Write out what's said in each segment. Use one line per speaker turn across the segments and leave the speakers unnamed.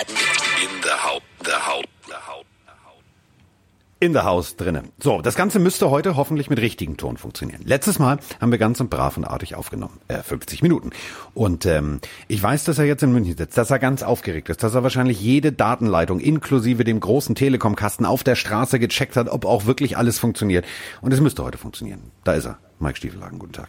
In the house, the house, the house.
In the House drinnen. So, das Ganze müsste heute hoffentlich mit richtigem Ton funktionieren. Letztes Mal haben wir ganz und brav und artig aufgenommen. Äh, 50 Minuten. Und ähm, ich weiß, dass er jetzt in München sitzt, dass er ganz aufgeregt ist, dass er wahrscheinlich jede Datenleitung inklusive dem großen Telekom-Kasten auf der Straße gecheckt hat, ob auch wirklich alles funktioniert. Und es müsste heute funktionieren. Da ist er. Mike Stiefelhagen, guten Tag.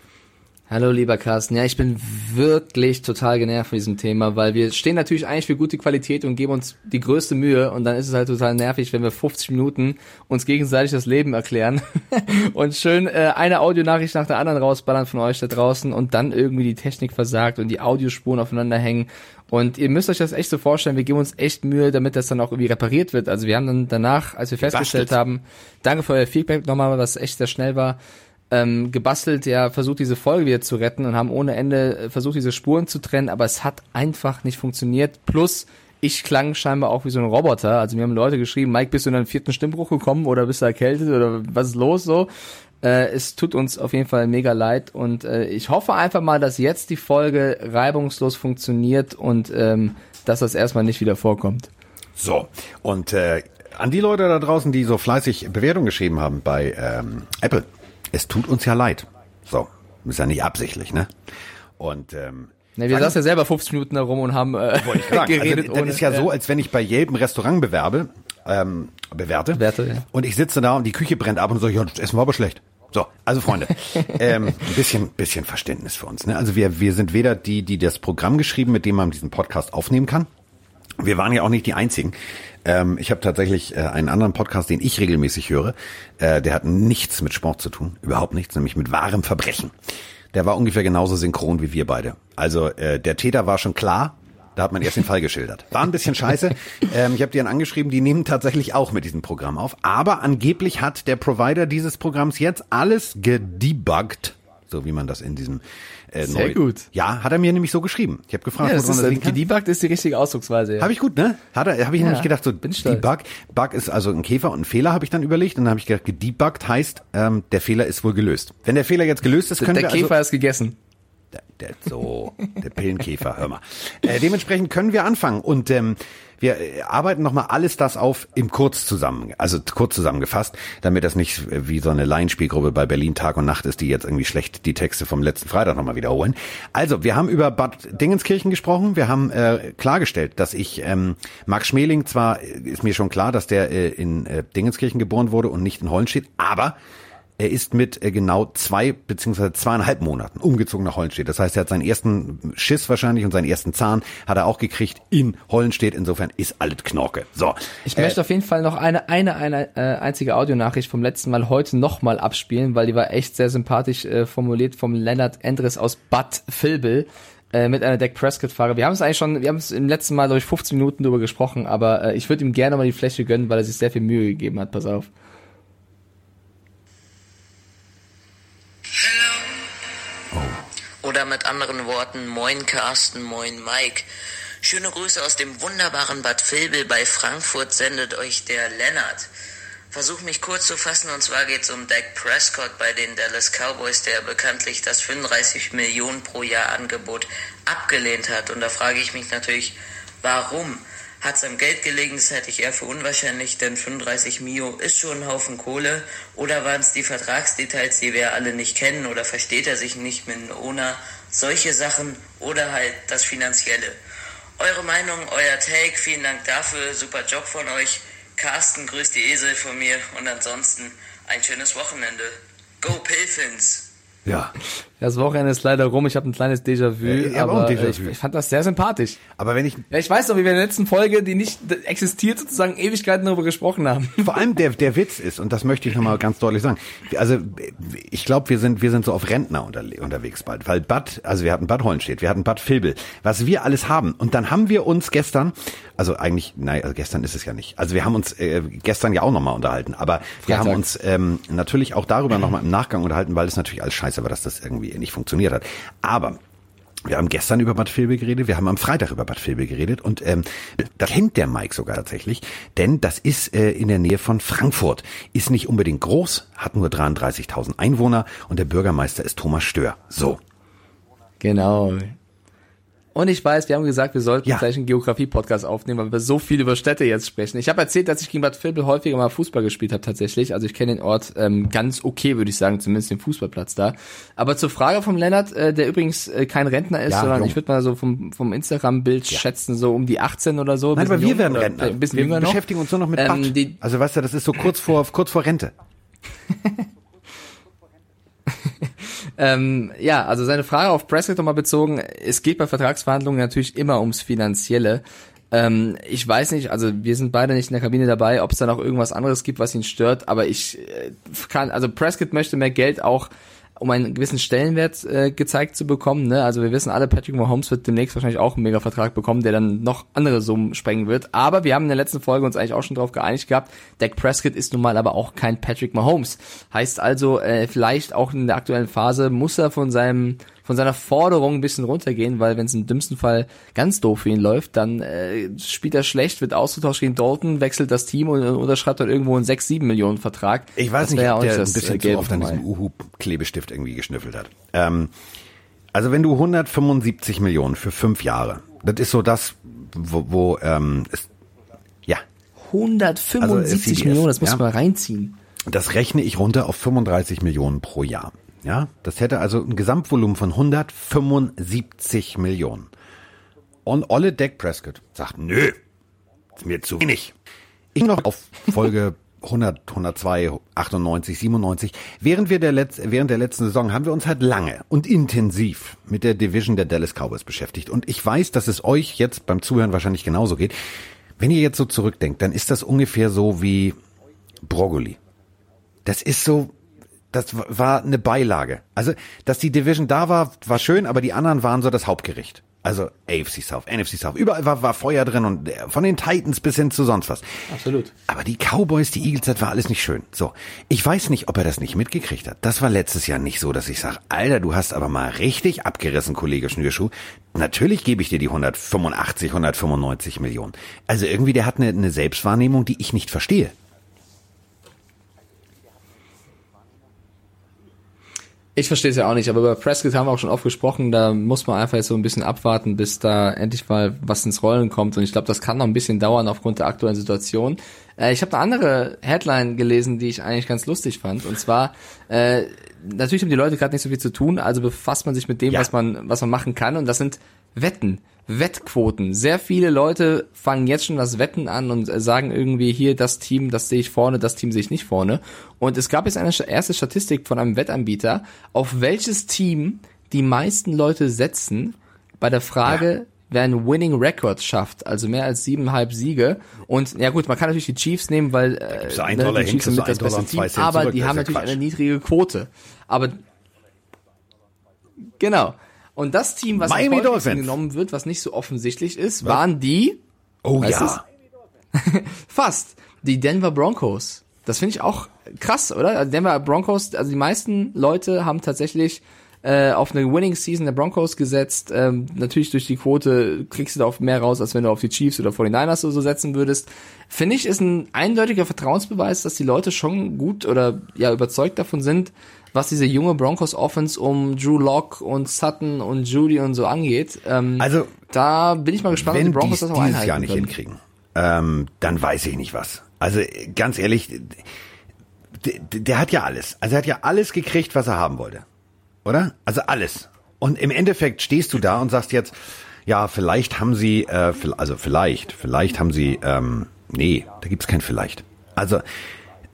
Hallo lieber Carsten. Ja, ich bin wirklich total genervt von diesem Thema, weil wir stehen natürlich eigentlich für gute Qualität und geben uns die größte Mühe und dann ist es halt total nervig, wenn wir 50 Minuten uns gegenseitig das Leben erklären und schön äh, eine Audionachricht nach der anderen rausballern von euch da draußen und dann irgendwie die Technik versagt und die Audiospuren aufeinander hängen und ihr müsst euch das echt so vorstellen, wir geben uns echt Mühe, damit das dann auch irgendwie repariert wird. Also wir haben dann danach, als wir festgestellt haben, danke für euer Feedback nochmal, was echt sehr schnell war, ähm, gebastelt, ja, versucht diese Folge wieder zu retten und haben ohne Ende äh, versucht, diese Spuren zu trennen, aber es hat einfach nicht funktioniert. Plus, ich klang scheinbar auch wie so ein Roboter. Also mir haben Leute geschrieben, Mike, bist du in einen vierten Stimmbruch gekommen oder bist du erkältet oder was ist los so? Äh, es tut uns auf jeden Fall mega leid und äh, ich hoffe einfach mal, dass jetzt die Folge reibungslos funktioniert und ähm, dass das erstmal nicht wieder vorkommt.
So, und äh, an die Leute da draußen, die so fleißig Bewertungen geschrieben haben bei ähm, Apple, es tut uns ja leid. So, ist ja nicht absichtlich, ne? Und ähm,
Ne, wir saßen ja selber 50 Minuten da rum und haben äh,
sagen.
geredet.
Also, das ist ja so, als wenn ich bei ein Restaurant bewerbe, ähm, bewerte,
Bewerte, ja.
und ich sitze da und die Küche brennt ab und so, ja, das Essen war aber schlecht. So, also Freunde, ähm, ein bisschen, bisschen Verständnis für uns. Ne? Also wir, wir sind weder die, die das Programm geschrieben, mit dem man diesen Podcast aufnehmen kann. Wir waren ja auch nicht die Einzigen. Ähm, ich habe tatsächlich äh, einen anderen Podcast, den ich regelmäßig höre. Äh, der hat nichts mit Sport zu tun, überhaupt nichts, nämlich mit wahrem Verbrechen. Der war ungefähr genauso synchron wie wir beide. Also äh, der Täter war schon klar. Da hat man erst den Fall geschildert. War ein bisschen scheiße. Ähm, ich habe die dann angeschrieben, die nehmen tatsächlich auch mit diesem Programm auf. Aber angeblich hat der Provider dieses Programms jetzt alles gedebuggt, so wie man das in diesem äh,
Sehr
neu-
gut.
Ja, hat er mir nämlich so geschrieben. Ich habe gefragt,
ja, das ist,
das liegen
ist die richtige Ausdrucksweise. Ja.
Habe ich gut, ne? Hat er, habe ich nämlich gedacht, so
bin.
Debug. Bug ist also ein Käfer und ein Fehler, habe ich dann überlegt. Und dann habe ich gedacht, gedebuggt heißt, ähm, der Fehler ist wohl gelöst. Wenn der Fehler jetzt gelöst ist, können
der
wir
Käfer
also,
ist gegessen.
Der, der, so, der Pillenkäfer, hör mal. Äh, dementsprechend können wir anfangen und ähm, wir äh, arbeiten nochmal alles das auf im Kurz zusammen, also kurz zusammengefasst, damit das nicht äh, wie so eine Laienspielgruppe bei Berlin Tag und Nacht ist, die jetzt irgendwie schlecht die Texte vom letzten Freitag nochmal wiederholen. Also, wir haben über Bad Dingenskirchen gesprochen, wir haben äh, klargestellt, dass ich, ähm, Max Schmeling, zwar äh, ist mir schon klar, dass der äh, in äh, Dingenskirchen geboren wurde und nicht in Hollenstedt, aber er ist mit äh, genau zwei beziehungsweise zweieinhalb Monaten umgezogen nach Hollenstedt. Das heißt, er hat seinen ersten Schiss wahrscheinlich und seinen ersten Zahn hat er auch gekriegt in Hollenstedt. Insofern ist alles Knorke. So.
Ich möchte auf jeden Fall noch eine, eine, eine äh, einzige Audionachricht vom letzten Mal heute nochmal abspielen, weil die war echt sehr sympathisch äh, formuliert vom Lennart Endres aus Bad Vilbel äh, mit einer Dak Prescott-Frage. Wir haben es eigentlich schon, wir haben es im letzten Mal durch 15 Minuten drüber gesprochen, aber äh, ich würde ihm gerne mal die Fläche gönnen, weil er sich sehr viel Mühe gegeben hat. Pass auf.
Oder mit anderen Worten, moin Carsten, moin Mike. Schöne Grüße aus dem wunderbaren Bad Vilbel bei Frankfurt sendet euch der Lennart. Versuch mich kurz zu fassen und zwar geht es um Dak Prescott bei den Dallas Cowboys, der bekanntlich das 35 Millionen pro Jahr Angebot abgelehnt hat. Und da frage ich mich natürlich, warum? Hat es am Geld gelegen, das hätte ich eher für unwahrscheinlich, denn 35 Mio ist schon ein Haufen Kohle. Oder waren es die Vertragsdetails, die wir alle nicht kennen? Oder versteht er sich nicht mit dem Owner? Solche Sachen oder halt das Finanzielle. Eure Meinung, euer Take, vielen Dank dafür, super Job von euch. Carsten grüßt die Esel von mir und ansonsten ein schönes Wochenende. Go Pilfins!
Ja.
Das Wochenende ist leider rum, ich habe ein kleines Déjà-vu,
Ja, auch
aber äh,
Déjà-vu.
ich, ich fand das sehr sympathisch.
Aber wenn ich
Ja, ich weiß noch, wie wir in der letzten Folge, die nicht existiert, sozusagen Ewigkeiten darüber gesprochen haben.
vor allem der der Witz ist und das möchte ich nochmal ganz deutlich sagen. Also ich glaube, wir sind wir sind so auf Rentner unter, unterwegs bald, weil Bad, also wir hatten Bad Hollenstedt, wir hatten Bad Vilbel, was wir alles haben und dann haben wir uns gestern, also eigentlich, nein, also gestern ist es ja nicht. Also wir haben uns äh, gestern ja auch nochmal unterhalten, aber wir
Freitag.
haben uns ähm, natürlich auch darüber nochmal im Nachgang unterhalten, weil es natürlich alles scheiße war, dass das irgendwie nicht funktioniert hat. Aber wir haben gestern über Bad Vilbel geredet, wir haben am Freitag über Bad Vilbel geredet und ähm, da kennt der Mike sogar tatsächlich, denn das ist äh, in der Nähe von Frankfurt. Ist nicht unbedingt groß, hat nur 33.000 Einwohner und der Bürgermeister ist Thomas Stör. So,
Genau. Und ich weiß, wir haben gesagt, wir sollten
Ja.
gleich einen Geografie-Podcast aufnehmen, weil wir so viel über Städte jetzt sprechen. Ich habe erzählt, dass ich gegen Bad Vilbel häufiger mal Fußball gespielt habe tatsächlich. Also ich kenne den Ort ähm, ganz okay, würde ich sagen, zumindest den Fußballplatz da. Aber zur Frage vom Lennart, äh, der übrigens äh, kein Rentner ist,
Ja,
sondern
jung.
ich würde mal so vom, vom Instagram-Bild schätzen, so um die 18 oder so.
Nein, aber wir
jung
werden Rentner.
Ein bisschen
wir
noch.
beschäftigen uns nur noch mit
Ähm,
also weißt du, das ist so kurz vor, kurz vor Rente.
Ähm, ja, also seine Frage auf Prescott nochmal bezogen. Es geht bei Vertragsverhandlungen natürlich immer ums Finanzielle. Ähm, ich weiß nicht, also wir sind beide nicht in der Kabine dabei, ob es da noch irgendwas anderes gibt, was ihn stört, aber ich äh, kann, also Prescott möchte mehr Geld auch um einen gewissen Stellenwert äh, gezeigt zu bekommen. Ne? Also wir wissen alle, Patrick Mahomes wird demnächst wahrscheinlich auch einen Mega-Vertrag bekommen, der dann noch andere Summen sprengen wird. Aber wir haben in der letzten Folge uns eigentlich auch schon darauf geeinigt gehabt, Dak Prescott ist nun mal aber auch kein Patrick Mahomes. Heißt also, äh, vielleicht auch in der aktuellen Phase muss er von seinem von seiner Forderung ein bisschen runtergehen, weil wenn es im dümmsten Fall ganz doof für ihn läuft, dann äh, spielt er schlecht, wird ausgetauscht gegen Dalton, wechselt das Team und, und unterschreibt dann irgendwo einen 6, 7 Millionen Vertrag.
Ich weiß
Das
nicht, ob der ein
das, äh,
bisschen zu oft an diesem Uhu-Klebestift irgendwie geschnüffelt hat. Ähm, also wenn du 175 Millionen für fünf Jahre, das ist so das, wo, wo ähm, es, ja,
175
CBS,
Millionen, das muss
ja.
man mal reinziehen.
das rechne ich runter auf 35 Millionen pro Jahr. Ja, das hätte also ein Gesamtvolumen von 175 Millionen. Und Olle Dak Prescott sagt, nö, ist mir zu wenig. Ich noch auf Folge 100, 102, 98, 97. Während wir der Letz während der letzten Saison haben wir uns halt lange und intensiv mit der Division der Dallas Cowboys beschäftigt. Und ich weiß, dass es euch jetzt beim Zuhören wahrscheinlich genauso geht. Wenn ihr jetzt so zurückdenkt, dann ist das ungefähr so wie Brokkoli. Das ist so, das war eine Beilage. Also, dass die Division da war, war schön, aber die anderen waren so das Hauptgericht. Also AFC South, NFC South, überall war, war Feuer drin und äh, von den Titans bis hin zu sonst was.
Absolut.
Aber die Cowboys, die Eagles, das war alles nicht schön. So, ich weiß nicht, ob er das nicht mitgekriegt hat. Das war letztes Jahr nicht so, dass ich sage, Alter, du hast aber mal richtig abgerissen, Kollege Schnürschuh. Natürlich gebe ich dir die 185, 195 Millionen. Also irgendwie, der hat eine, eine Selbstwahrnehmung, die ich nicht verstehe.
Ich verstehe es ja auch nicht, aber über Prescott haben wir auch schon oft gesprochen, da muss man einfach jetzt so ein bisschen abwarten, bis da endlich mal was ins Rollen kommt. Und ich glaube, das kann noch ein bisschen dauern aufgrund der aktuellen Situation. Äh, ich habe eine andere Headline gelesen, die ich eigentlich ganz lustig fand. Und zwar, äh, natürlich haben die Leute gerade nicht so viel zu tun, also befasst man sich mit dem,
Ja.
was man was man machen kann. Und das sind Wetten. Wettquoten. Sehr viele Leute fangen jetzt schon das Wetten an und sagen irgendwie hier, das Team, das sehe ich vorne, das Team sehe ich nicht vorne. Und es gab jetzt eine erste Statistik von einem Wettanbieter, auf welches Team die meisten Leute setzen bei der Frage, wer einen Winning Record schafft, also mehr als siebeneinhalb Siege. Und ja gut, man kann natürlich die Chiefs nehmen, weil äh, ne,
Dollar
die Chiefs sind mit das beste Team, aber die haben
ja
natürlich
Quatsch.
eine niedrige Quote. Aber Genau. Und das Team, was
Miami
genommen wird, was nicht so offensichtlich ist, waren die
Oh ja.
fast die Denver Broncos. Das finde ich auch krass, oder? Also Denver Broncos, also die meisten Leute haben tatsächlich äh, auf eine Winning Season der Broncos gesetzt. Ähm, natürlich durch die Quote kriegst du da auf mehr raus, als wenn du auf die Chiefs oder 49ers oder so setzen würdest. Finde ich, ist ein eindeutiger Vertrauensbeweis, dass die Leute schon gut oder ja überzeugt davon sind, was diese junge Broncos Offense um Drew Lock und Sutton und Judy und so angeht. Ähm,
Also,
da bin ich mal gespannt, ob die
wenn
Broncos
die
das auch
dieses Jahr nicht
können.
hinkriegen, ähm, dann weiß ich nicht was. Also ganz ehrlich, der, der hat ja alles. Also er hat ja alles gekriegt, was er haben wollte. Oder? Also alles. Und im Endeffekt stehst du da und sagst jetzt, ja, vielleicht haben sie, äh, also vielleicht, vielleicht haben sie, ähm, nee, da gibt's kein vielleicht. Also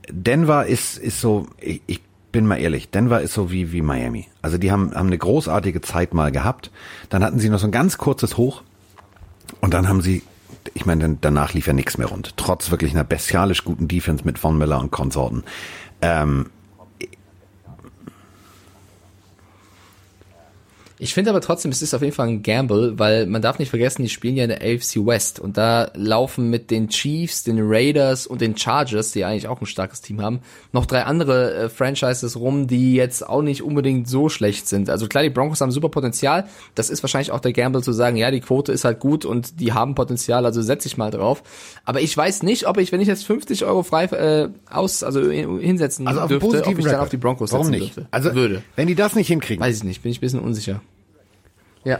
Denver ist, ist so, ich, ich bin mal ehrlich, Denver ist so wie, wie Miami. Also die haben, haben eine großartige Zeit mal gehabt. Dann hatten sie noch so ein ganz kurzes Hoch. Und dann haben sie, ich meine, danach lief ja nichts mehr rund. Trotz wirklich einer bestialisch guten Defense mit Von Miller und Konsorten. Ähm,
Ich finde aber trotzdem, es ist auf jeden Fall ein Gamble, weil man darf nicht vergessen, die spielen ja in der AFC West und da laufen mit den Chiefs, den Raiders und den Chargers, die eigentlich auch ein starkes Team haben, noch drei andere äh, Franchises rum, die jetzt auch nicht unbedingt so schlecht sind. Also klar, die Broncos haben super Potenzial. Das ist wahrscheinlich auch der Gamble zu sagen, ja, die Quote ist halt gut und die haben Potenzial, also setze ich mal drauf. Aber ich weiß nicht, ob ich, wenn ich jetzt 50 Euro frei äh, aus, also hinsetzen
also
dürfte, ob ich dann
Record.
auf die Broncos
Warum
setzen
nicht?
dürfte.
Also
würde.
wenn die das nicht hinkriegen,
Weiß ich nicht, bin ich ein bisschen unsicher. Ja.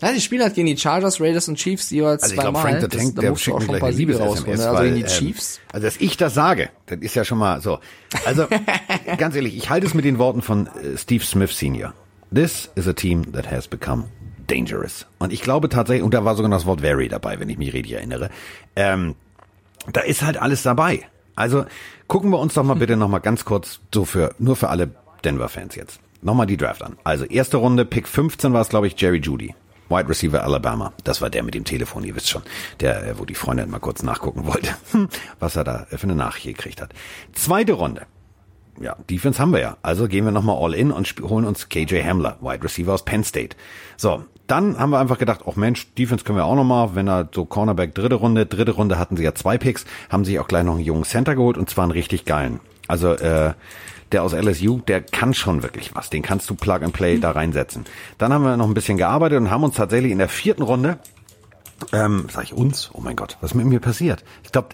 Ja, die spielen halt gegen die Chargers, Raiders und Chiefs jeweils
Also ich glaube,
zweimal.
Frank the
Das-
Tank,
da
der
du
schickt mir
schon ein
gleich
Siege
Liebes-SMS,
rausholen. ne?
weil,
Also gegen die
ähm,
Chiefs.
Also, dass ich das sage, das ist ja schon mal so. Also, ganz ehrlich, ich halte es mit den Worten von äh, Steve Smith Senior. This is a team that has become dangerous. Und ich glaube tatsächlich, und da war sogar noch das Wort very dabei, wenn ich mich richtig erinnere, ähm, da ist halt alles dabei. Also, gucken wir uns doch mal bitte noch mal ganz kurz so für, nur für alle Denver-Fans jetzt. Nochmal die Draft an. Also, erste Runde, Pick 15 war es, glaube ich, Jerry Judy. Wide Receiver Alabama. Das war der mit dem Telefon, ihr wisst schon. Der, äh, wo die Freundin mal kurz nachgucken wollte, was er da für eine Nachricht gekriegt hat. Zweite Runde. Ja, Defense haben wir ja. Also gehen wir nochmal all in und holen uns KJ Hamler, Wide Receiver aus Penn State. So, dann haben wir einfach gedacht, ach Mensch, Defense können wir auch nochmal, wenn er so Cornerback dritte Runde, dritte Runde hatten sie ja zwei Picks, haben sich auch gleich noch einen jungen Center geholt und zwar einen richtig geilen. Also äh, der aus LSU, der kann schon wirklich was. Den kannst du Plug and Play da reinsetzen. Dann haben wir noch ein bisschen gearbeitet und haben uns tatsächlich in der vierten Runde, ähm, sag ich uns, oh mein Gott, was ist mit mir passiert? Ich glaube,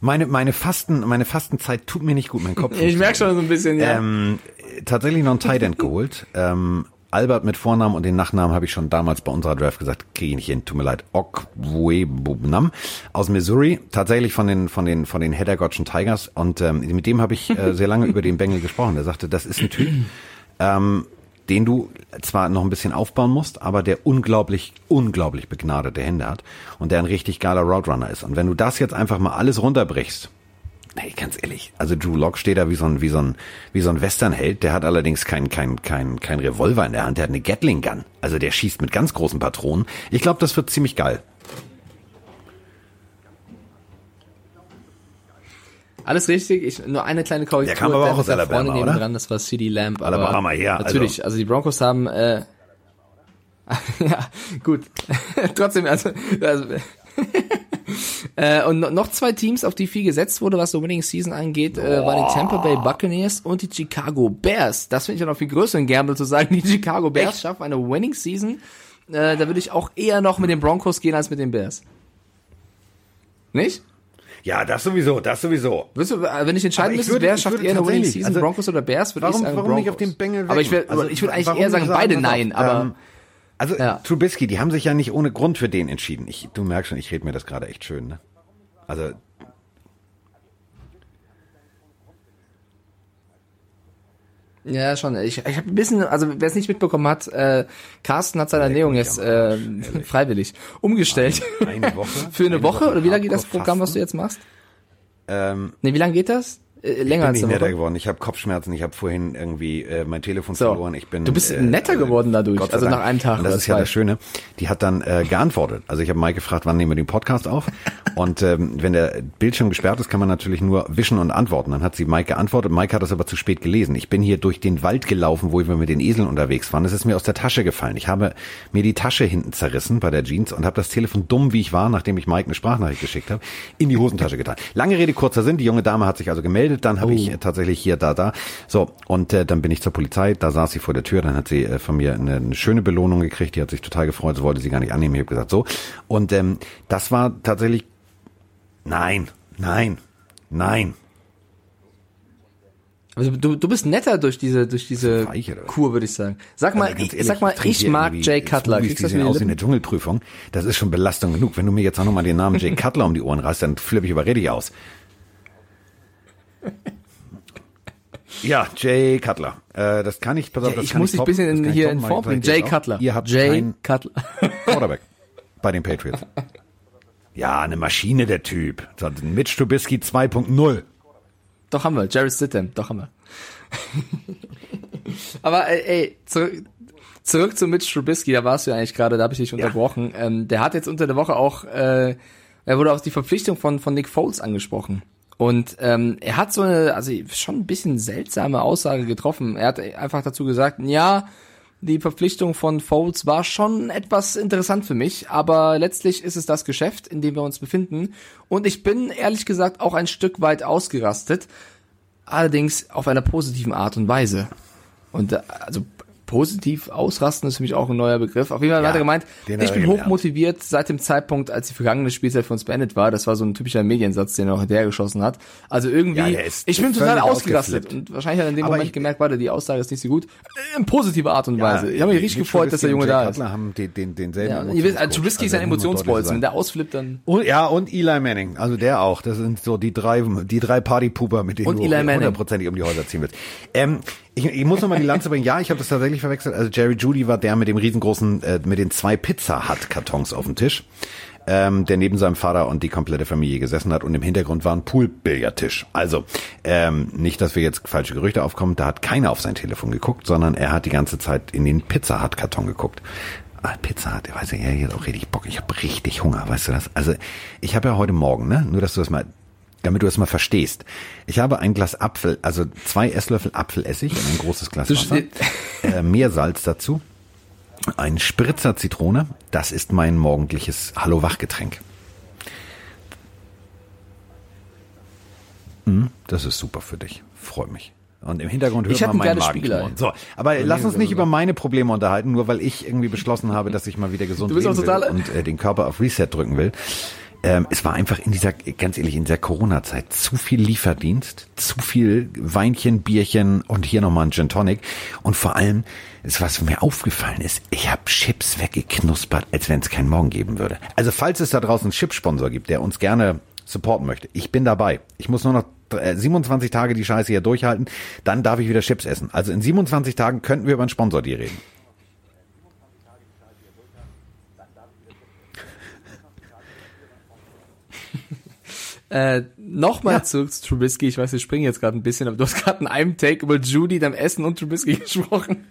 meine meine Fasten meine Fastenzeit tut mir nicht gut, mein Kopf.
Ich merke schon so ein bisschen, ja.
Ähm, tatsächlich noch einen Tight End geholt. Ähm, Albert mit Vornamen und den Nachnamen habe ich schon damals bei unserer Draft gesagt, kriege ich nicht hin, tut mir leid. Okwebubnam aus Missouri, tatsächlich von den von den von den Heddergottschen Tigers und ähm, mit dem habe ich äh, sehr lange über den Bengel gesprochen. Der sagte, das ist ein Typ, ähm, den du zwar noch ein bisschen aufbauen musst, aber der unglaublich, unglaublich begnadete Hände hat und der ein richtig geiler Route Runner ist. Und wenn du das jetzt einfach mal alles runterbrichst, Hey, ganz ehrlich, also Drew Lock steht da wie so ein, wie so ein, wie so ein Westernheld, der hat allerdings kein, kein, kein, kein Revolver in der Hand, der hat eine Gatling Gun. Also der schießt mit ganz großen Patronen. Ich glaube, das wird ziemlich geil.
Alles richtig. Ich, nur eine kleine Korrektur.
Der kam aber auch aus Alabama,
neben
oder?
Dran, das war CD Lamb. aber
Alabama, ja, also-
Natürlich. Also, die Broncos haben, äh, ja, gut. Trotzdem, also, also äh, und no- noch zwei Teams, auf die viel gesetzt wurde, was so Winning Season angeht, äh, waren die Tampa Bay Buccaneers und die Chicago Bears. Das finde ich ja noch viel größeren Gamble zu sagen, die Chicago Bears schaffen eine Winning Season. Äh, da würde ich auch eher noch mit den Broncos gehen als mit den Bears. Nicht?
Ja, das sowieso, das sowieso.
Würdest du, äh, wenn ich entscheiden müsste,
würde-
wer schafft eher eine Winning Season,
also,
Broncos oder Bears, würde ich sagen
warum
Broncos.
nicht auf den Bengel
Aber ich,
Also,
ich würde eigentlich
warum
eher sagen,
sagen,
beide
auf,
nein, aber
ähm, Also
Ja.
Trubisky, die haben sich ja nicht ohne Grund für den entschieden. Ich, du merkst schon, ich rede mir das gerade echt schön. Ne? Also
ja schon. Ich, ich habe ein bisschen, also wer es nicht mitbekommen hat, äh, Carsten hat seine Ernährung jetzt äh, freiwillig umgestellt.
eine Woche.
Für eine, Woche, oder wie lange geht das Programm, was
Fasten.
du jetzt machst?
Ähm,
Nee, wie lange geht das? Äh, länger
ich bin nicht netter
Woche.
geworden. Ich habe Kopfschmerzen. Ich habe vorhin irgendwie äh, mein Telefon
So.
verloren. Ich bin.
Du bist
äh,
netter geworden dadurch, also nach einem Tag
Und das ist ja das Schöne. Die hat dann äh, geantwortet. Also ich habe Mike gefragt, wann nehmen wir den Podcast auf? Und ähm, wenn der Bildschirm gesperrt ist, kann man natürlich nur wischen und antworten. Dann hat sie Mike geantwortet. Mike hat das aber zu spät gelesen. Ich bin hier durch den Wald gelaufen, wo wir mit den Eseln unterwegs waren. Es ist mir aus der Tasche gefallen. Ich habe mir die Tasche hinten zerrissen bei der Jeans und habe das Telefon dumm, wie ich war, nachdem ich Mike eine Sprachnachricht geschickt habe, in die Hosentasche getan. Lange Rede, kurzer Sinn. Die junge Dame hat sich also gemeldet. Dann habe ich äh, tatsächlich hier, da, da. So, und äh, dann bin ich zur Polizei. Da saß sie vor der Tür. Dann hat sie äh, von mir eine, eine schöne Belohnung gekriegt. Die hat sich total gefreut. Sie wollte sie gar nicht annehmen. Ich habe gesagt, so. Und ähm, das war tatsächlich Nein, nein, nein.
Also du, du bist netter durch diese durch diese
Weich, oder?
Kur, würde ich sagen. Sag mal, ich,
ehrlich,
sag mal, ich
hier
mag Jay Cutler.
Smoothies,
Kriegst
die sehen
wieder
aus
Lippen?
eine Dschungelprüfung. Das ist schon Belastung genug. Wenn du mir jetzt auch nochmal den Namen Jay Cutler um die Ohren reißt, dann flippe ich aber richtig aus. Ja, Jay Cutler. Äh, das kann ich, pass auf,
Ja,
das
ich
kann
muss dich ein bisschen in,
ich
hier in. Form
Ich
bringen. Jay
auch,
Cutler.
Ihr habt
Jay Cutler.
Quarterback bei den Patriots. Ja, eine Maschine, der Typ. Mitch Trubisky 2.0.
Doch haben wir, Jared Stidham, doch haben wir. Aber ey, ey zurück, zurück zu Mitch Trubisky, da warst du ja eigentlich gerade, da habe ich dich unterbrochen. Ähm, der hat jetzt unter der Woche auch, äh, er wurde auf die Verpflichtung von, von Nick Foles angesprochen. Und ähm, er hat so eine, also schon ein bisschen seltsame Aussage getroffen. Er hat einfach dazu gesagt, ja, die Verpflichtung von Foles war schon etwas interessant für mich, aber letztlich ist es das Geschäft, in dem wir uns befinden. Und ich bin ehrlich gesagt auch ein Stück weit ausgerastet, allerdings auf einer positiven Art und Weise. Und äh, also positiv ausrasten ist für mich auch ein neuer Begriff. Auf jeden Fall
Ja,
hat er gemeint, ich bin hochmotiviert seit dem Zeitpunkt, als die vergangene Spielzeit für uns beendet war. Das war so ein typischer Mediensatz, den er auch hinterher geschossen hat. Also irgendwie,
Ja,
ich bin total ausgerastet
ausgeflippt.
und wahrscheinlich hat er in dem
Aber
Moment
ich-
gemerkt, warte, die Aussage ist nicht so gut. In positiver Art und Weise. Ich habe mich richtig gefreut, dass der Junge da ist.
Haben den, den, denselben
Ja, also. Trubisky ist ein Emotionsbolzen. Wenn der ausflippt, dann
Und, ja, und Eli Manning, also der auch. Das sind so die drei, die drei Partypuper, mit denen
Und
du hundertprozentig um die Häuser ziehen willst. Ähm, ich, ich muss noch mal die Lanze bringen. Ja, ich habe das tatsächlich verwechselt. Also Jerry Judy war der mit dem riesengroßen, äh, mit den zwei Pizza Hut Kartons auf dem Tisch, ähm, der neben seinem Vater und die komplette Familie gesessen hat und im Hintergrund war ein Poolbillardtisch. Also ähm, nicht, dass wir jetzt falsche Gerüchte aufkommen. Da hat keiner auf sein Telefon geguckt, sondern er hat die ganze Zeit in den Pizza Hut Karton geguckt. Ah, Pizza Hut, weiß ich, ja, jetzt auch richtig Bock. Ich habe richtig Hunger, weißt du das? Also ich habe ja heute Morgen, ne, nur dass du das mal damit du das mal verstehst. Ich habe ein Glas Apfel, also zwei Esslöffel Apfelessig und ein großes Glas Wasser, äh, Meersalz dazu, ein Spritzer Zitrone. Das ist mein morgendliches Hallo-Wach-Getränk. Hm, das ist super für dich. Freut mich. Und im Hintergrund hört
Ich
man
ein
meinen
geiles
Magen
Spiegelei.
knurren. So, aber lass uns nicht über meine Probleme unterhalten, nur weil ich irgendwie beschlossen habe, dass ich mal wieder gesund will und äh, den Körper auf Reset drücken will. Ähm, es war einfach in dieser, ganz ehrlich, in dieser Corona-Zeit zu viel Lieferdienst, zu viel Weinchen, Bierchen und hier nochmal ein Gin Tonic. Und vor allem, das, was mir aufgefallen ist, ich habe Chips weggeknuspert, als wenn es keinen Morgen geben würde. Also falls es da draußen einen Chip-Sponsor gibt, der uns gerne supporten möchte, ich bin dabei. Ich muss nur noch äh, 27 Tage die Scheiße hier durchhalten, dann darf ich wieder Chips essen. Also in 27 Tagen könnten wir über einen Sponsor dir reden.
Äh, Nochmal zurück zu Trubisky. Ich weiß, wir springen jetzt gerade ein bisschen, aber du hast gerade in einem Take über Judy, deinem Essen und Trubisky gesprochen.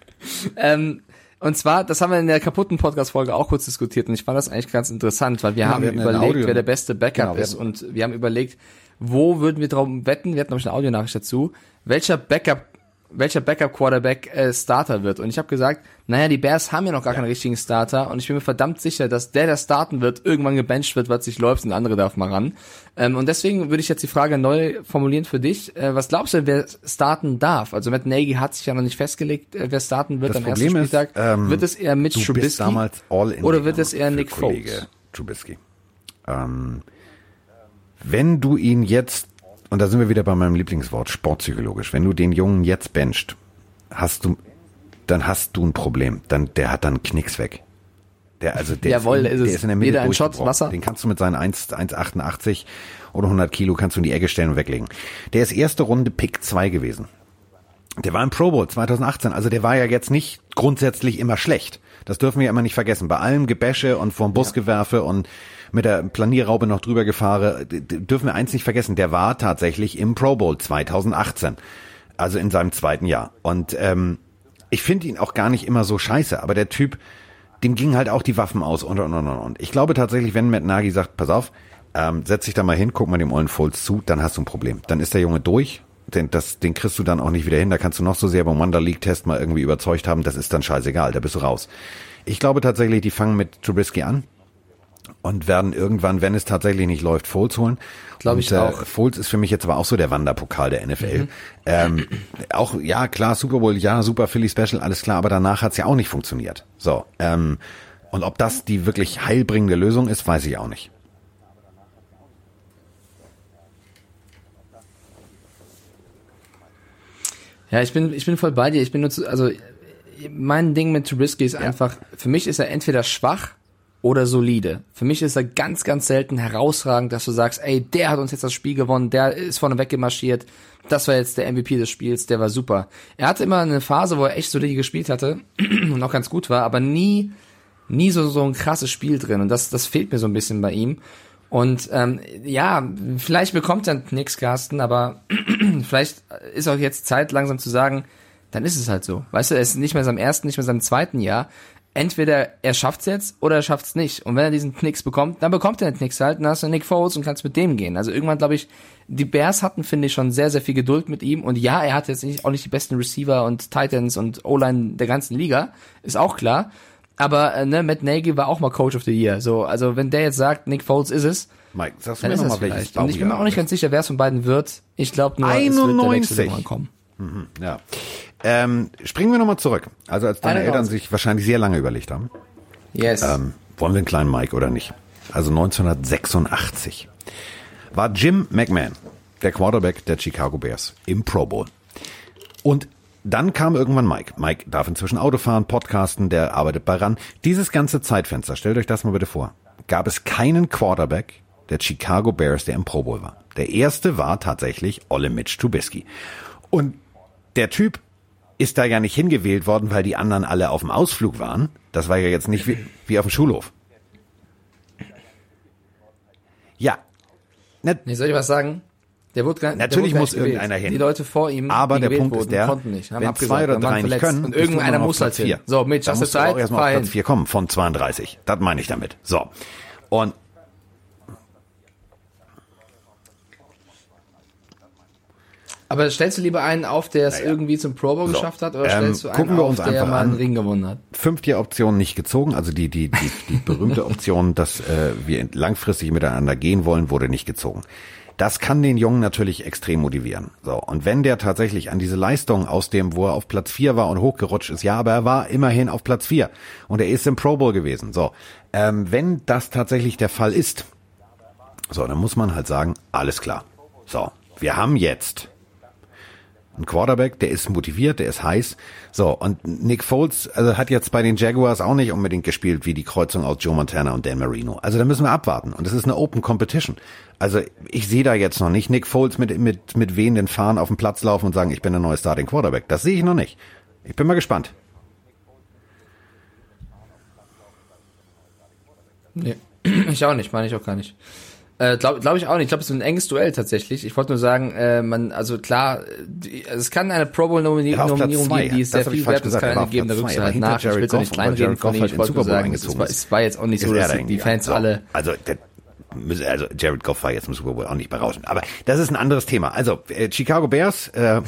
ähm, und zwar, das haben wir in der kaputten Podcast-Folge auch kurz diskutiert und ich fand das eigentlich ganz interessant, weil wir haben
wir
überlegt, wer der beste Backup
Genau,
ist und wir haben überlegt, wo würden wir drauf wetten, wir hatten noch eine Audionachricht dazu, welcher Backup welcher Backup Quarterback äh, Starter wird. Und ich habe gesagt, naja, die Bears haben ja noch gar keinen richtigen Starter und ich bin mir verdammt sicher, dass der, der starten wird, irgendwann gebencht wird, was sich läuft und der andere darf mal ran. Ähm, und deswegen würde ich jetzt die Frage neu formulieren für dich. Äh, was glaubst du, wer starten darf? Also Matt Nagy hat sich ja noch nicht festgelegt, äh, wer starten wird
Das
am
Problem
ersten
ist,
Spieltag.
ähm,
wird es eher Mitch
du
Trubisky
bist damals all in
oder wird es eher Nick
Kollege
Foles?
Trubisky. Ähm, wenn du ihn jetzt, und da sind wir wieder bei meinem Lieblingswort, sportpsychologisch, wenn du den Jungen jetzt bencht, hast du, dann hast du ein Problem. Dann, der hat dann Knicks weg. Der, also der,
Jawohl,
ist, in, der ist in der Mitte
ein Shot. Wasser.
Den kannst du mit seinen 1 1,88 oder 100 Kilo kannst du in die Ecke stellen und weglegen. Der ist erste Runde Pick 2 gewesen. Der war im Pro Bowl 2018, also der war ja jetzt nicht grundsätzlich immer schlecht. Das dürfen wir ja immer nicht vergessen. Bei allem Gebäsche und vorm Busgewerfe und mit der Planierraube noch drüber gefahre, dürfen wir eins nicht vergessen. Der war tatsächlich im Pro Bowl 2018. Also in seinem zweiten Jahr. Und ähm, ich finde ihn auch gar nicht immer so scheiße, aber der Typ, dem gingen halt auch die Waffen aus und und und und. Ich glaube tatsächlich, wenn Matt Nagy sagt, pass auf, ähm, setz dich da mal hin, guck mal dem ollen Folds zu, dann hast du ein Problem. Dann ist der Junge durch. Den, das, den kriegst du dann auch nicht wieder hin. Da kannst du noch so sehr beim Wonder League Test mal irgendwie überzeugt haben. Das ist dann scheißegal. Da bist du raus. Ich glaube tatsächlich, die fangen mit Trubisky an und werden irgendwann, wenn es tatsächlich nicht läuft, Foles holen.
Glaub
Und,
ich auch.
Foles ist für mich jetzt aber auch so der Wanderpokal der NFL. Ähm, auch, ja, klar, Super Bowl, ja, super Philly Special, alles klar, aber danach hat's ja auch nicht funktioniert. So, ähm, und ob das die wirklich heilbringende Lösung ist, weiß ich auch nicht.
Ja, ich bin, ich bin voll bei dir. Ich bin nur zu, also mein Ding mit Trubisky ist einfach, für mich ist er entweder schwach oder solide. Für mich ist er ganz, ganz selten herausragend, dass du sagst, ey, der hat uns jetzt das Spiel gewonnen, der ist vorne weggemarschiert, das war jetzt der MVP des Spiels, der war super. Er hatte immer eine Phase, wo er echt solide gespielt hatte und auch ganz gut war, aber nie, nie so, so ein krasses Spiel drin und das, das fehlt mir so ein bisschen bei ihm. Und ähm, ja, vielleicht bekommt er nix, Carsten, aber vielleicht ist auch jetzt Zeit, langsam zu sagen, dann ist es halt so. Weißt du, er ist nicht mehr in seinem ersten, nicht mehr in seinem zweiten Jahr. Entweder er schafft's jetzt oder er schafft's nicht. Und wenn er diesen Knicks bekommt, dann bekommt er den Knicks halt, dann hast du Nick Foles und kannst mit dem gehen. Also irgendwann, glaube ich, die Bears hatten, finde ich, schon sehr, sehr viel Geduld mit ihm. Und ja, er hat jetzt nicht, auch nicht die besten Receiver und Titans und O-Line der ganzen Liga. Ist auch klar. Aber äh, ne, Matt Nagy war auch mal Coach of the Year. So, also wenn der jetzt sagt, Nick Foles ist es,
Mike, sagst du
dann
mir
ist
noch
das
mal, welches
vielleicht. Und ich bin mir auch nicht ganz sicher, wer es von beiden wird. Ich glaube nur, es wird der Wechsel
91.
irgendwann kommen.
Ja. Ähm, springen wir nochmal zurück. Also als deine
Eine
Eltern sich wahrscheinlich sehr lange überlegt haben,
Yes.
ähm, wollen wir einen kleinen Mike oder nicht? Also 1986 war Jim McMahon, der Quarterback der Chicago Bears, im Pro Bowl. Und dann kam irgendwann Mike. Mike darf inzwischen Auto fahren, podcasten, der arbeitet bei RAN. Dieses ganze Zeitfenster, stellt euch das mal bitte vor, gab es keinen Quarterback der Chicago Bears, der im Pro Bowl war. Der erste war tatsächlich Olle Mitch Trubisky. Und der Typ ist da ja nicht hingewählt worden, weil die anderen alle auf dem Ausflug waren. Das war ja jetzt nicht wie, wie auf dem Schulhof. Ja. Na,
Nee, soll ich was sagen? Der wurde gar,
Natürlich
der wurde
muss
gewählt.
irgendeiner hin.
Die Leute vor ihm,
Aber der Punkt ist
wurden,
der,
konnten nicht, haben
wenn
abgesagt,
zwei oder drei nicht können,
und irgendeiner muss halt hin.
vier.
So, Mitch, hast du
du auch
Zeit?
erstmal auf. Platz 4 kommen von 32. Das meine ich damit. So. Und
Aber stellst du lieber einen auf, der es irgendwie zum Pro Bowl
So,
geschafft hat, oder
ähm,
stellst du einen
gucken wir
auf,
uns
der mal einen
an.
Ring gewonnen hat?
Fünftjahr-Option nicht gezogen, also die, die, die, die berühmte Option, dass äh, wir langfristig miteinander gehen wollen, wurde nicht gezogen. Das kann den Jungen natürlich extrem motivieren. So, und wenn der tatsächlich an diese Leistung aus dem, wo er auf Platz vier war und hochgerutscht ist, ja, aber er war immerhin auf Platz vier und er ist im Pro Bowl gewesen. So, ähm, wenn das tatsächlich der Fall ist, so, dann muss man halt sagen, alles klar. So, wir haben jetzt ein Quarterback, der ist motiviert, der ist heiß. So, und Nick Foles also hat jetzt bei den Jaguars auch nicht unbedingt gespielt wie die Kreuzung aus Joe Montana und Dan Marino. Also da müssen wir abwarten. Und es ist eine Open Competition. Also ich sehe da jetzt noch nicht Nick Foles mit, mit, mit wehenden Fahnen auf den Platz laufen und sagen, ich bin der neue Starting Quarterback. Das sehe ich noch nicht. Ich bin mal gespannt.
Nee. Ich auch nicht, meine ich auch gar nicht. Äh, Glaube glaub ich auch nicht. Ich glaube, es ist ein enges Duell tatsächlich. Ich wollte nur sagen, äh, man, also klar, die, also es kann eine Pro Bowl Nomini
Er
Nominierung
zwei.
geben, die ist
Das
sehr
ich
viel
falsch
wert, es kann eine geben, da rückst du halt nach. Ich
Jared
will es nicht kleinreden von ihm. Ich wollte
Super
nur
Bowl
sagen, es war, es war jetzt auch nicht so, dass
da
die. Fans
So.
alle
Also, der, also Jared Goff war jetzt im Super Bowl auch nicht berauschend. Aber das ist ein anderes Thema. Also äh, Chicago Bears, äh,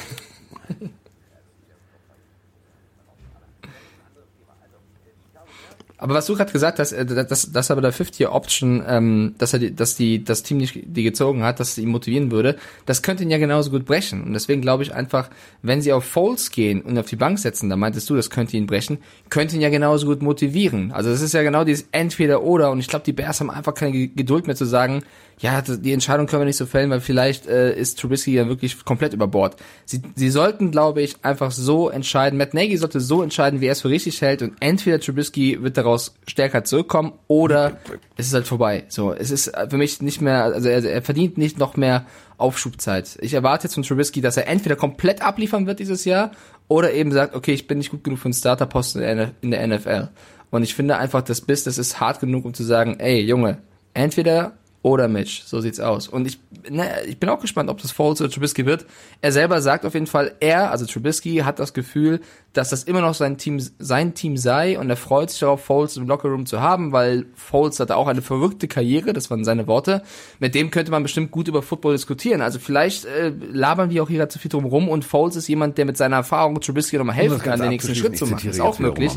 Aber was du gerade gesagt hast, äh, dass, dass aber der Fifth-Year-Option, ähm, dass er die, dass die, das Team nicht die gezogen hat, dass es ihn motivieren würde, das könnte ihn ja genauso gut brechen. Und deswegen glaube ich einfach, wenn sie auf Foles gehen und auf die Bank setzen, da meintest du, das könnte ihn brechen, könnte ihn ja genauso gut motivieren. Also es ist ja genau dieses Entweder-Oder und ich glaube, die Bears haben einfach keine Ge- Geduld mehr zu sagen, ja, die Entscheidung können wir nicht so fällen, weil vielleicht äh, ist Trubisky ja wirklich komplett über Bord. Sie, sie sollten, glaube ich, einfach so entscheiden. Matt Nagy sollte so entscheiden, wie er es für richtig hält und entweder Trubisky wird daraus stärker zurückkommen oder es ist halt vorbei. So, es ist für mich nicht mehr, also er, er verdient nicht noch mehr Aufschubzeit. Ich erwarte jetzt von Trubisky, dass er entweder komplett abliefern wird dieses Jahr oder eben sagt, okay, ich bin nicht gut genug für einen Starterposten in der- in der NFL. Und ich finde einfach, das Business ist hart genug, um zu sagen, ey, Junge, entweder oder Mitch. So sieht's aus. Und ich, na, ich bin auch gespannt, ob das Foles oder Trubisky wird. Er selber sagt auf jeden Fall, er, also Trubisky, hat das Gefühl, dass das immer noch sein Team, sein Team sei und er freut sich darauf, Foles im Lockerroom zu haben, weil Foles hatte auch eine verrückte Karriere, das waren seine Worte. Mit dem könnte man bestimmt gut über Football diskutieren. Also vielleicht äh, labern wir auch hier gerade zu viel drum rum und Foles ist jemand, der mit seiner Erfahrung Trubisky nochmal helfen kann, den nächsten Schritt zu machen. Ist auch möglich.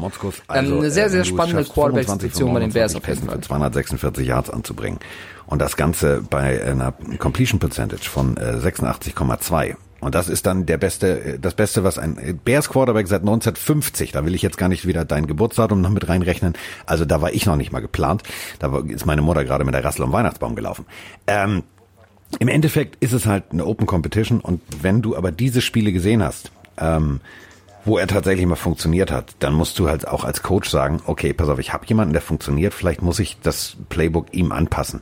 Ähm, eine sehr,
äh,
sehr spannende
schaffst, 25 von
Quarterback-Situation bei den Bears auf jeden
29
Fall.
Pässen für 246 Yards anzubringen und das Ganze bei einer Completion Percentage von äh, 86,2. Und das ist dann der beste, äh, das Beste, was ein äh, Bears Quarterback seit 1950, da will ich jetzt gar nicht wieder dein Geburtsdatum noch mit reinrechnen. Also da war ich noch nicht mal geplant. Da ist meine Mutter gerade mit der Rassel um Weihnachtsbaum gelaufen. Ähm, im Endeffekt ist es halt eine Open Competition und wenn du aber diese Spiele gesehen hast, ähm, wo er tatsächlich mal funktioniert hat, dann musst du halt auch als Coach sagen, okay, pass auf, ich habe jemanden, der funktioniert, vielleicht muss ich das Playbook ihm anpassen.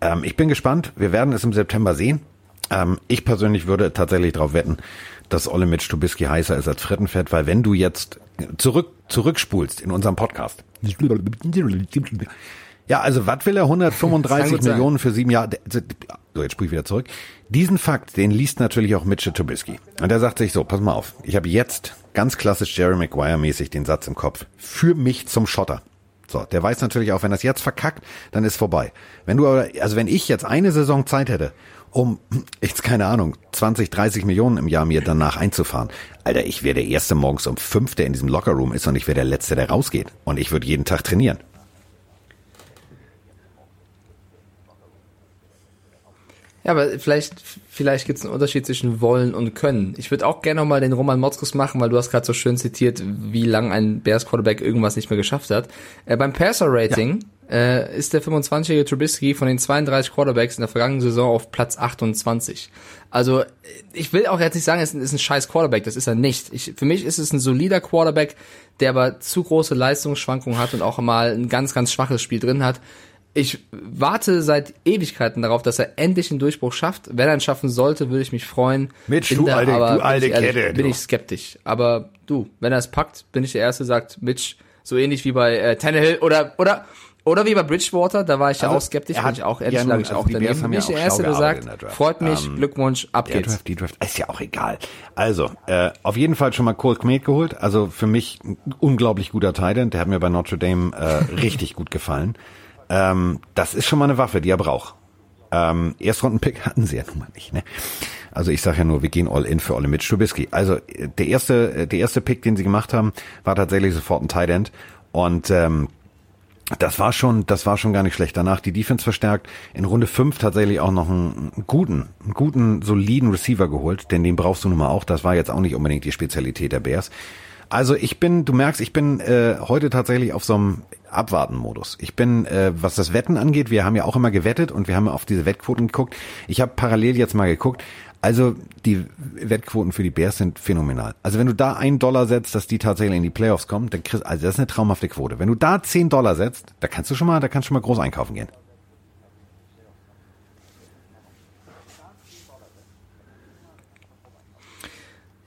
Ähm, ich bin gespannt, wir werden es im September sehen. Ähm, ich persönlich würde tatsächlich darauf wetten, dass Olle mit Stubisky heißer ist als Frittenfett, weil wenn du jetzt zurück zurückspulst in unserem Podcast. Ja, also was will er?
Kann
135
gut sein.
Millionen für sieben Jahre. So, jetzt sprich ich wieder zurück. Diesen Fakt, den liest natürlich auch Mitchell Trubisky. Und der sagt sich so, pass mal auf, ich habe jetzt ganz klassisch Jerry Maguire-mäßig den Satz im Kopf. Für mich zum Schotter. So, der weiß natürlich auch, wenn das jetzt verkackt, dann ist vorbei. Wenn du aber, also wenn ich jetzt eine Saison Zeit hätte, um, jetzt keine Ahnung, 20, 30 Millionen im Jahr mir danach einzufahren, Alter, ich wäre der Erste morgens um fünf, der in diesem Lockerroom ist und ich wäre der Letzte, der rausgeht. Und ich würde jeden Tag trainieren.
Ja, aber vielleicht, vielleicht gibt es einen Unterschied zwischen wollen und können. Ich würde auch gerne nochmal den Roman Motzkus machen, weil du hast gerade so schön zitiert, wie lang ein Bears Quarterback irgendwas nicht mehr geschafft hat. Äh, beim Passer Rating ja. äh, ist der 25-jährige Trubisky von den 32 Quarterbacks in der vergangenen Saison auf Platz 28. Also ich will auch jetzt nicht sagen, es ist ein scheiß Quarterback, das ist er nicht. Ich, für mich ist es ein solider Quarterback, der aber zu große Leistungsschwankungen hat und auch mal ein ganz, ganz schwaches Spiel drin hat ich warte seit Ewigkeiten darauf, dass er endlich einen Durchbruch schafft. Wenn er ihn schaffen sollte, würde ich mich freuen.
Mitch, bin du da, alte, du alte
bin
Kette.
Bin ich skeptisch. Aber du, wenn er es packt, bin ich der Erste, sagt Mitch, so ähnlich wie bei äh, Tannehill oder, oder, oder wie bei Bridgewater, da war ich ja also, auch skeptisch,
hat,
bin ich auch, ehrlich
ja,
lag ich
also
auch daneben. Bin ich der Erste, der sagt, freut mich, ähm, Glückwunsch, ab geht's.
Draft, die Draft, ist ja auch egal. Also, äh, auf jeden Fall schon mal Cole Kmet geholt, also für mich ein unglaublich guter Titan, der hat mir bei Notre Dame äh, richtig gut gefallen. Ähm, das ist schon mal eine Waffe, die er braucht. Ähm, Erstrunden-Pick hatten sie ja nun mal nicht. Ne? Also ich sage ja nur, wir gehen all in für Ole Mitch Trubisky. Also der erste, der erste Pick, den sie gemacht haben, war tatsächlich sofort ein Tight End und ähm, das war schon, das war schon gar nicht schlecht. Danach die Defense verstärkt. In Runde 5 tatsächlich auch noch einen guten, einen guten, soliden Receiver geholt, denn den brauchst du nun mal auch. Das war jetzt auch nicht unbedingt die Spezialität der Bears. Also ich bin, du merkst, ich bin äh, heute tatsächlich auf so einem Abwarten-Modus. Ich bin, äh, was das Wetten angeht, wir haben ja auch immer gewettet und wir haben auf diese Wettquoten geguckt. Ich habe parallel jetzt mal geguckt. Also die Wettquoten für die Bears sind phänomenal. Also wenn du da einen Dollar setzt, dass die tatsächlich in die Playoffs kommen, dann kriegst also das ist eine traumhafte Quote. Wenn du da zehn Dollar setzt, da kannst du schon mal, da kannst du schon mal groß einkaufen gehen.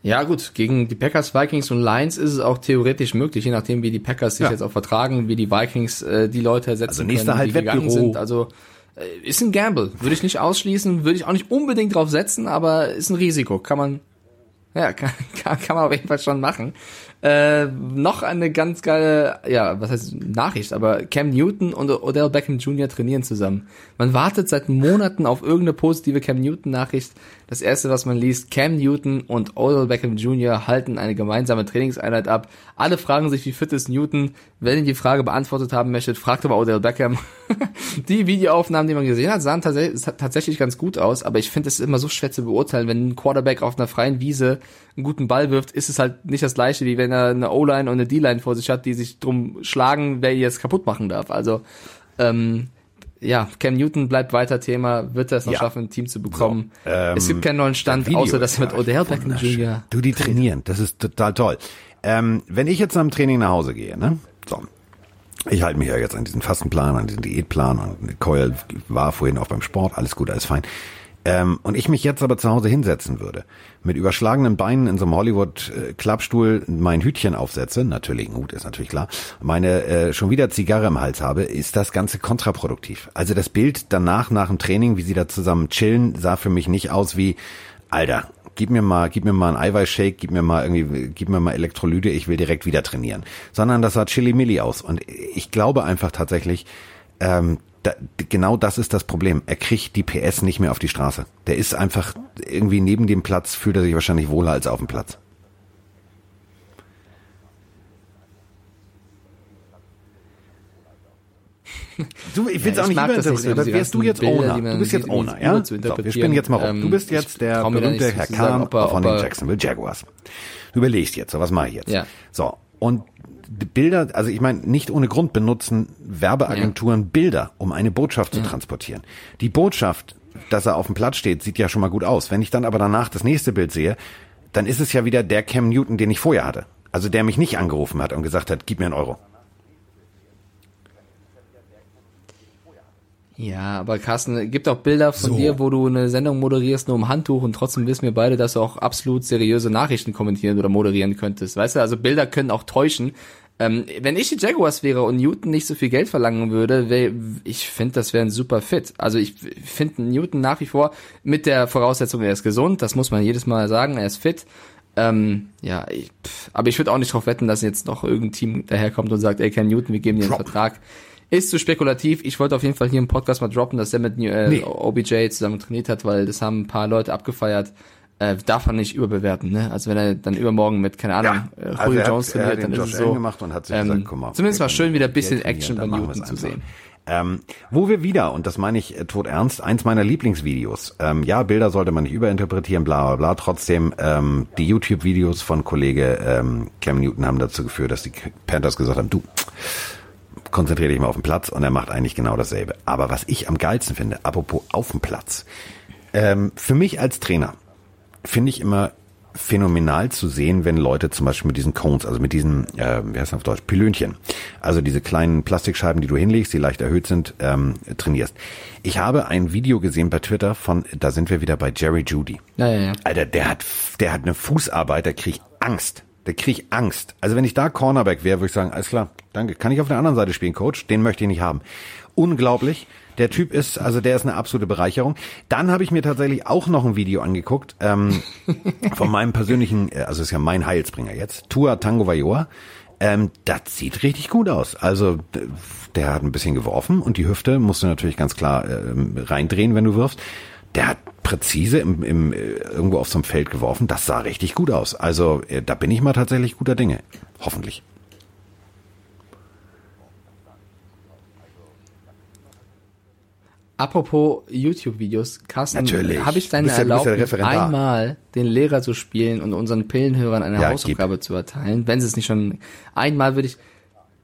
Ja, gut, gegen die Packers, Vikings und Lions ist es auch theoretisch möglich, je nachdem, wie die Packers sich ja. jetzt auch vertragen, wie die Vikings äh, die Leute ersetzen also
nächster
können,
halt die gegangen sind.
Also äh, ist ein Gamble, würde ich nicht ausschließen, würde ich auch nicht unbedingt drauf setzen, aber ist ein Risiko, kann man ja, kann, kann, kann man auf jeden Fall schon machen. Äh, noch eine ganz geile, ja, was heißt Nachricht, aber Cam Newton und Odell Beckham Jr. trainieren zusammen. Man wartet seit Monaten auf irgendeine positive Cam Newton Nachricht. Das erste, was man liest, Cam Newton und Odell Beckham Jr. halten eine gemeinsame Trainingseinheit ab. Alle fragen sich, wie fit ist Newton. Wenn ihr die Frage beantwortet haben möchtet, fragt aber Odell Beckham. die Videoaufnahmen, die man gesehen hat, sahen tatsächlich ganz gut aus, aber ich finde es immer so schwer zu beurteilen, wenn ein Quarterback auf einer freien Wiese einen guten Ball wirft, ist es halt nicht das gleiche, wie wenn er eine O-Line und eine D-Line vor sich hat, die sich drum schlagen, wer ihn jetzt kaputt machen darf. Also ähm, ja, Cam Newton bleibt weiter Thema, wird er es noch ja. schaffen, ein Team zu bekommen. So, ähm, es gibt keinen neuen Stand, außer dass er mit Odell Beckham Jr.
Du, die trainieren, das ist total toll. Ähm, wenn ich jetzt nach dem Training nach Hause gehe, ne? So. Ich halte mich ja jetzt an diesen Fastenplan, an diesen Diätplan und Coil war vorhin auch beim Sport, alles gut, alles fein. Ähm, und ich mich jetzt aber zu Hause hinsetzen würde, mit überschlagenen Beinen in so einem Hollywood-Klappstuhl mein Hütchen aufsetze, natürlich ein Hut ist natürlich klar, meine äh, schon wieder Zigarre im Hals habe, ist das Ganze kontraproduktiv. Also das Bild danach, nach dem Training, wie sie da zusammen chillen, sah für mich nicht aus wie, Alter, gib mir mal, gib mir mal einen Eiweißshake, gib mir mal irgendwie, gib mir mal Elektrolyte, ich will direkt wieder trainieren. Sondern das sah chili-milli aus. Und ich glaube einfach tatsächlich, ähm, da, genau das ist das Problem. Er kriegt die PS nicht mehr auf die Straße. Der ist einfach irgendwie neben dem Platz, fühlt er sich wahrscheinlich wohler als auf dem Platz. Du, ich will es ja, auch nicht überinterpretieren, so, aber wärst du jetzt Bilder, Owner? Du bist jetzt Owner, ja? So, wir spinnen jetzt mal rum. Du bist ähm, jetzt der berühmte Herr Kahn von den Jacksonville Jaguars. Du überlegst jetzt, so was mache ich jetzt? Ja. So, und Bilder, also ich meine, nicht ohne Grund benutzen Werbeagenturen ja. Bilder, um eine Botschaft zu ja. transportieren. Die Botschaft, dass er auf dem Platz steht, sieht ja schon mal gut aus. Wenn ich dann aber danach das nächste Bild sehe, dann ist es ja wieder der Cam Newton, den ich vorher hatte. Also der mich nicht angerufen hat und gesagt hat, gib mir einen Euro.
Ja, aber Carsten, gibt auch Bilder von so. dir, wo du eine Sendung moderierst, nur um Handtuch und trotzdem wissen wir beide, dass du auch absolut seriöse Nachrichten kommentieren oder moderieren könntest. Weißt du, also Bilder können auch täuschen. Ähm, wenn ich die Jaguars wäre und Newton nicht so viel Geld verlangen würde, wär, ich finde, das wäre ein super Fit. Also ich finde Newton nach wie vor mit der Voraussetzung, er ist gesund, das muss man jedes Mal sagen, er ist fit. Ähm, ja, ich, pff, aber ich würde auch nicht darauf wetten, dass jetzt noch irgendein Team daherkommt und sagt, ey, Ken Newton, wir geben dir einen Drop. Vertrag. Ist zu spekulativ. Ich wollte auf jeden Fall hier im Podcast mal droppen, dass er mit äh, nee. OBJ zusammen trainiert hat, weil das haben ein paar Leute abgefeiert. Äh, darf man nicht überbewerten, ne? Also wenn er dann übermorgen mit, keine Ahnung, ja. äh, Julio also Jones trainiert, dann ist es so.
Gemacht und hat sich ähm, gesagt,
mal, zumindest mal schön wieder ein bisschen Action bei Newton zu sehen.
Ähm, wo wir wieder, und das meine ich äh, tot ernst, eins meiner Lieblingsvideos. Ähm, ja, Bilder sollte man nicht überinterpretieren, bla bla bla. Trotzdem, ähm, die YouTube-Videos von Kollege ähm, Cam Newton haben dazu geführt, dass die Panthers gesagt haben, du, konzentriere dich mal auf den Platz und er macht eigentlich genau dasselbe. Aber was ich am geilsten finde, apropos auf dem Platz, ähm, für mich als Trainer finde ich immer phänomenal zu sehen, wenn Leute zum Beispiel mit diesen Cones, also mit diesen, äh, wie heißt das auf Deutsch, Pylönchen, also diese kleinen Plastikscheiben, die du hinlegst, die leicht erhöht sind, ähm, trainierst. Ich habe ein Video gesehen bei Twitter von, da sind wir wieder bei Jerry Judy.
Ja, ja, ja.
Alter, der hat, der hat eine Fußarbeit, der kriegt Angst. Der kriegt Angst. Also wenn ich da Cornerback wäre, würde ich sagen, alles klar, danke. Kann ich auf der anderen Seite spielen, Coach? Den möchte ich nicht haben. Unglaublich. Der Typ ist, also der ist eine absolute Bereicherung. Dann habe ich mir tatsächlich auch noch ein Video angeguckt ähm, von meinem persönlichen, äh, also ist ja mein Heilsbringer jetzt, Tua Tango Vailoa. Ähm, das sieht richtig gut aus. Also der hat ein bisschen geworfen und die Hüfte musst du natürlich ganz klar äh, reindrehen, wenn du wirfst. Der hat präzise im, im, äh, irgendwo auf so einem Feld geworfen. Das sah richtig gut aus. Also äh, da bin ich mal tatsächlich guter Dinge. Hoffentlich.
Apropos YouTube-Videos, Carsten, habe ich deine
ja- ja
Erlaubnis,
Referendar.
einmal den Lehrer zu spielen und unseren Pillenhörern eine
Ja,
Hausaufgabe zu erteilen, wenn sie es nicht schon einmal würde ich,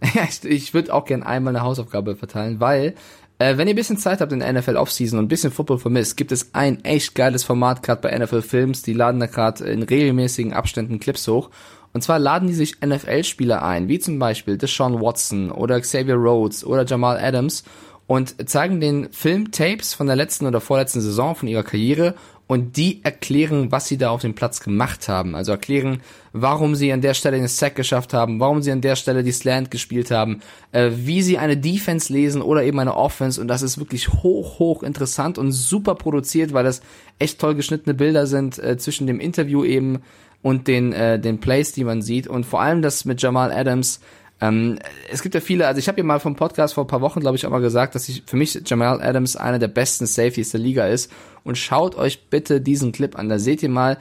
ja, ich, ich würde auch gern einmal eine Hausaufgabe verteilen, weil äh, wenn ihr ein bisschen Zeit habt in der NFL Offseason und ein bisschen Football vermisst, gibt es ein echt geiles Format gerade bei NFL Films, die laden da gerade in regelmäßigen Abständen Clips hoch. Und zwar laden die sich NFL-Spieler ein, wie zum Beispiel Deshaun Watson oder Xavier Rhodes oder Jamal Adams und zeigen den Filmtapes von der letzten oder vorletzten Saison von ihrer Karriere und die erklären, was sie da auf dem Platz gemacht haben. Also erklären, warum sie an der Stelle den Sack geschafft haben, warum sie an der Stelle die Slant gespielt haben, äh, wie sie eine Defense lesen oder eben eine Offense und das ist wirklich hoch, hoch interessant und super produziert, weil das echt toll geschnittene Bilder sind äh, zwischen dem Interview eben und den, äh, den Plays, die man sieht und vor allem das mit Jamal Adams, ähm, es gibt ja viele, also ich habe ja mal vom Podcast vor ein paar Wochen, glaube ich, auch mal gesagt, dass ich für mich Jamal Adams einer der besten Safeties der Liga ist. Und schaut euch bitte diesen Clip an. Da seht ihr mal,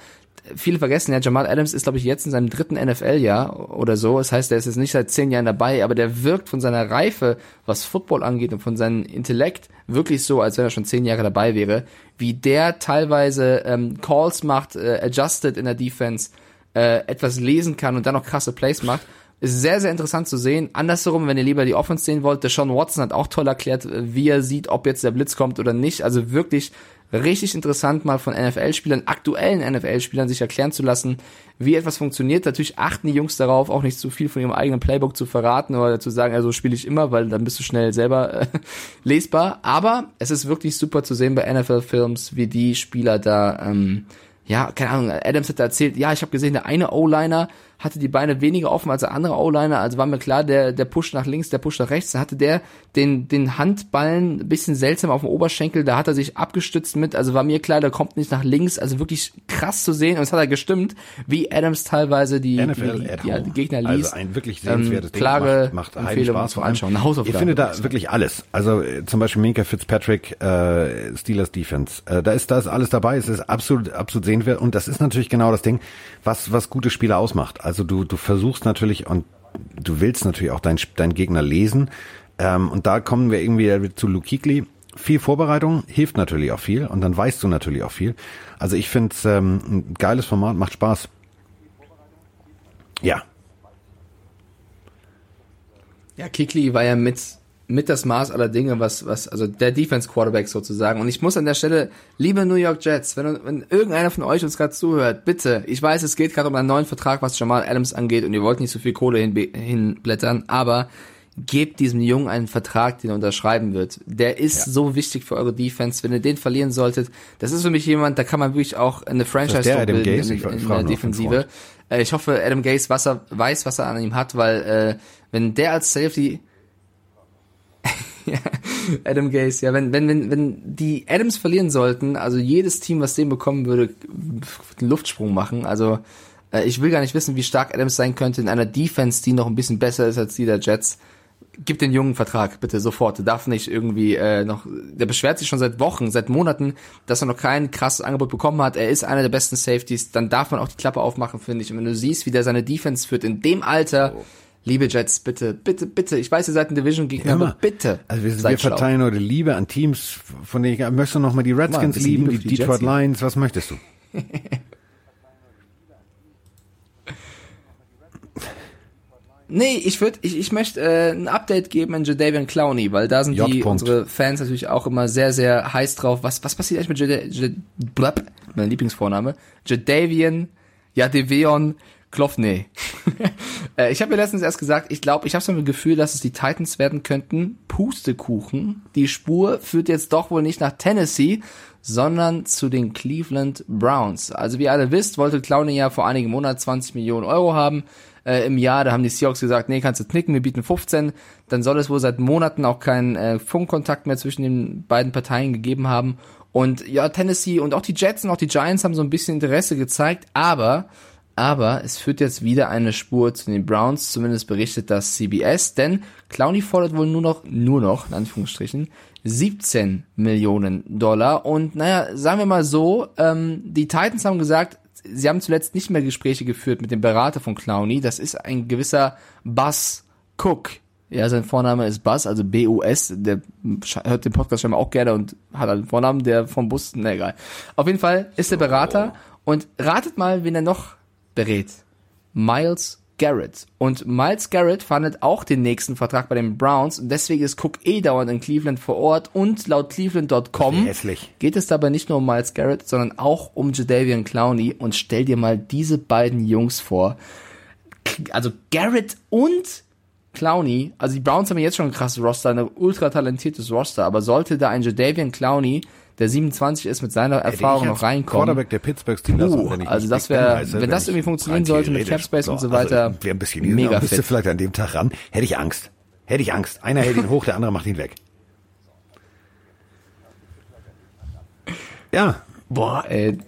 viele vergessen ja, Jamal Adams ist, glaube ich, jetzt in seinem dritten NFL-Jahr oder so. Das heißt, er ist jetzt nicht seit zehn Jahren dabei, aber der wirkt von seiner Reife, was Football angeht und von seinem Intellekt, wirklich so, als wenn er schon zehn Jahre dabei wäre. Wie der teilweise ähm, Calls macht, äh, adjusted in der Defense, äh, etwas lesen kann und dann noch krasse Plays macht. Ist sehr, sehr interessant zu sehen. Andersherum, wenn ihr lieber die Offense sehen wollt, der Sean Watson hat auch toll erklärt, äh, wie er sieht, ob jetzt der Blitz kommt oder nicht. Also wirklich richtig interessant, mal von NFL-Spielern, aktuellen NFL-Spielern sich erklären zu lassen, wie etwas funktioniert. Natürlich achten die Jungs darauf, auch nicht zu viel von ihrem eigenen Playbook zu verraten oder zu sagen, also spiele ich immer, weil dann bist du schnell selber äh, lesbar. Aber es ist wirklich super zu sehen bei NFL-Films, wie die Spieler da, ähm, ja, keine Ahnung, Adams hat erzählt, ja, ich habe gesehen, der eine O-Liner hatte die Beine weniger offen als der andere O-Liner, also war mir klar, der, der Push nach links, der Push nach rechts, da hatte der den, den Handballen ein bisschen seltsam auf dem Oberschenkel, da hat er sich abgestützt mit, also war mir klar, der kommt nicht nach links, also wirklich krass zu sehen und es hat er gestimmt, wie Adams teilweise die,
NFL
die, die, die Gegner liest.
Also ein wirklich sehenswertes
ähm,
Ding.
Klare
macht, macht
Empfehlung
Spaß vor allem.
Anschauen, eine Hausaufgabe.
Ich finde da wirklich alles. Also äh, zum Beispiel Minka Fitzpatrick, äh, Steelers Defense. Äh, da ist da ist alles dabei. Es ist absolut absolut sehenswert und das ist natürlich genau das Ding, was was gute Spieler ausmacht. Also du du versuchst natürlich und du willst natürlich auch deinen deinen Gegner lesen. Ähm, und da kommen wir irgendwie zu Luke Kuechly. Viel Vorbereitung hilft natürlich auch viel und dann weißt du natürlich auch viel. Also ich finde es ähm, ein geiles Format, macht Spaß. Ja,
Ja, Kikli war ja mit, mit das Maß aller Dinge, was, was, also der Defense Quarterback sozusagen. Und ich muss an der Stelle, liebe New York Jets, wenn, wenn irgendeiner von euch uns gerade zuhört, bitte, ich weiß, es geht gerade um einen neuen Vertrag, was Jamal Adams angeht und ihr wollt nicht so viel Kohle hin, hinblättern, aber gebt diesem Jungen einen Vertrag, den er unterschreiben wird. Der ist so wichtig für eure Defense. Wenn ihr den verlieren solltet, das ist für mich jemand, da kann man wirklich auch eine Franchise
der
bilden
Gase?
in,
Ich
in, in der Defensive. Äh, ich hoffe, Adam Gase was er, weiß, was er an ihm hat, weil äh, wenn der als Safety ja, Adam Gase, ja, wenn, wenn, wenn, wenn die Adams verlieren sollten, also jedes Team, was den bekommen würde, einen Luftsprung machen. Also äh, ich will gar nicht wissen, wie stark Adams sein könnte in einer Defense, die noch ein bisschen besser ist als die der Jets. Gib den jungen Vertrag, bitte, sofort. Der darf nicht irgendwie äh, noch. Der beschwert sich schon seit Wochen, seit Monaten, dass er noch kein krasses Angebot bekommen hat. Er ist einer der besten Safeties. Dann darf man auch die Klappe aufmachen, finde ich. Und wenn du siehst, wie der seine Defense führt in dem Alter, Liebe Jets, bitte, bitte, bitte. Ich weiß, ihr seid ein Division-Gegner, aber bitte.
Also wir, wir
seid schlau.
verteilen heute Liebe an Teams, von denen ich, möchtest du noch mal die
Mal,
Redskins
bisschen
lieben,
Liebe
die
die
Detroit
Jets.
Lions, was möchtest du?
Nee, ich würde, ich, ich möchte äh, ein Update geben in Jadavian Clowney, weil da sind
J.
die unsere Fans natürlich auch immer sehr, sehr heiß drauf. Was, was passiert eigentlich mit Jada, Jad, blab, mein Lieblingsvorname? Jadavian, Jadeveon, Klofney. äh, ich habe mir letztens erst gesagt, ich glaube, ich habe so ein Gefühl, dass es die Titans werden könnten. Pustekuchen. Die Spur führt jetzt doch wohl nicht nach Tennessee, sondern zu den Cleveland Browns. Also wie ihr alle wisst, wollte Clowney ja vor einigen Monaten 20 Millionen Euro haben äh, im Jahr. Da haben die Seahawks gesagt, nee, kannst du knicken, wir bieten 15. Dann soll es wohl seit Monaten auch keinen äh, Funkkontakt mehr zwischen den beiden Parteien gegeben haben. Und ja, Tennessee und auch die Jets und auch die Giants haben so ein bisschen Interesse gezeigt, aber aber es führt jetzt wieder eine Spur zu den Browns, zumindest berichtet das CBS, denn Clowney fordert wohl nur noch, nur noch, in Anführungsstrichen, 17 Millionen Dollar. Und naja, sagen wir mal so, ähm, die Titans haben gesagt, sie haben zuletzt nicht mehr Gespräche geführt mit dem Berater von Clowney. Das ist ein gewisser Buzz Cook. Ja, sein Vorname ist Buzz, also B-U-S. Der hört den Podcast scheinbar auch gerne und hat einen Vornamen, der vom Bus, na egal. Auf jeden Fall ist der Berater und ratet mal, wen er noch berät. Miles Garrett. Und Miles Garrett fandet auch den nächsten Vertrag bei den Browns und deswegen ist Cook eh dauernd in Cleveland vor Ort und laut Cleveland.com geht es dabei nicht nur um Miles Garrett, sondern auch um Jadavian Clowney und stell dir mal diese beiden Jungs vor. Also Garrett und Clowney, also die Browns haben jetzt schon ein krasses Roster, ein ultra talentiertes Roster, aber sollte da ein Jadavian Clowney, der 27 ist, mit seiner Erfahrung noch reinkommen,
Quarterback der Pittsburgh Steelers.
Uh,
wenn ich
also das
Big Ben
wär-
heiße,
wenn das irgendwie funktionieren sollte mit
theoretisch-
Cap Space und so
also
weiter,
Wäre ein bisschen
mega
mega bist du
fit.
vielleicht an dem Tag ran, hätte ich Angst. Hätte ich Angst. Einer hält ihn hoch, der andere macht ihn weg. Ja,
boah, ey,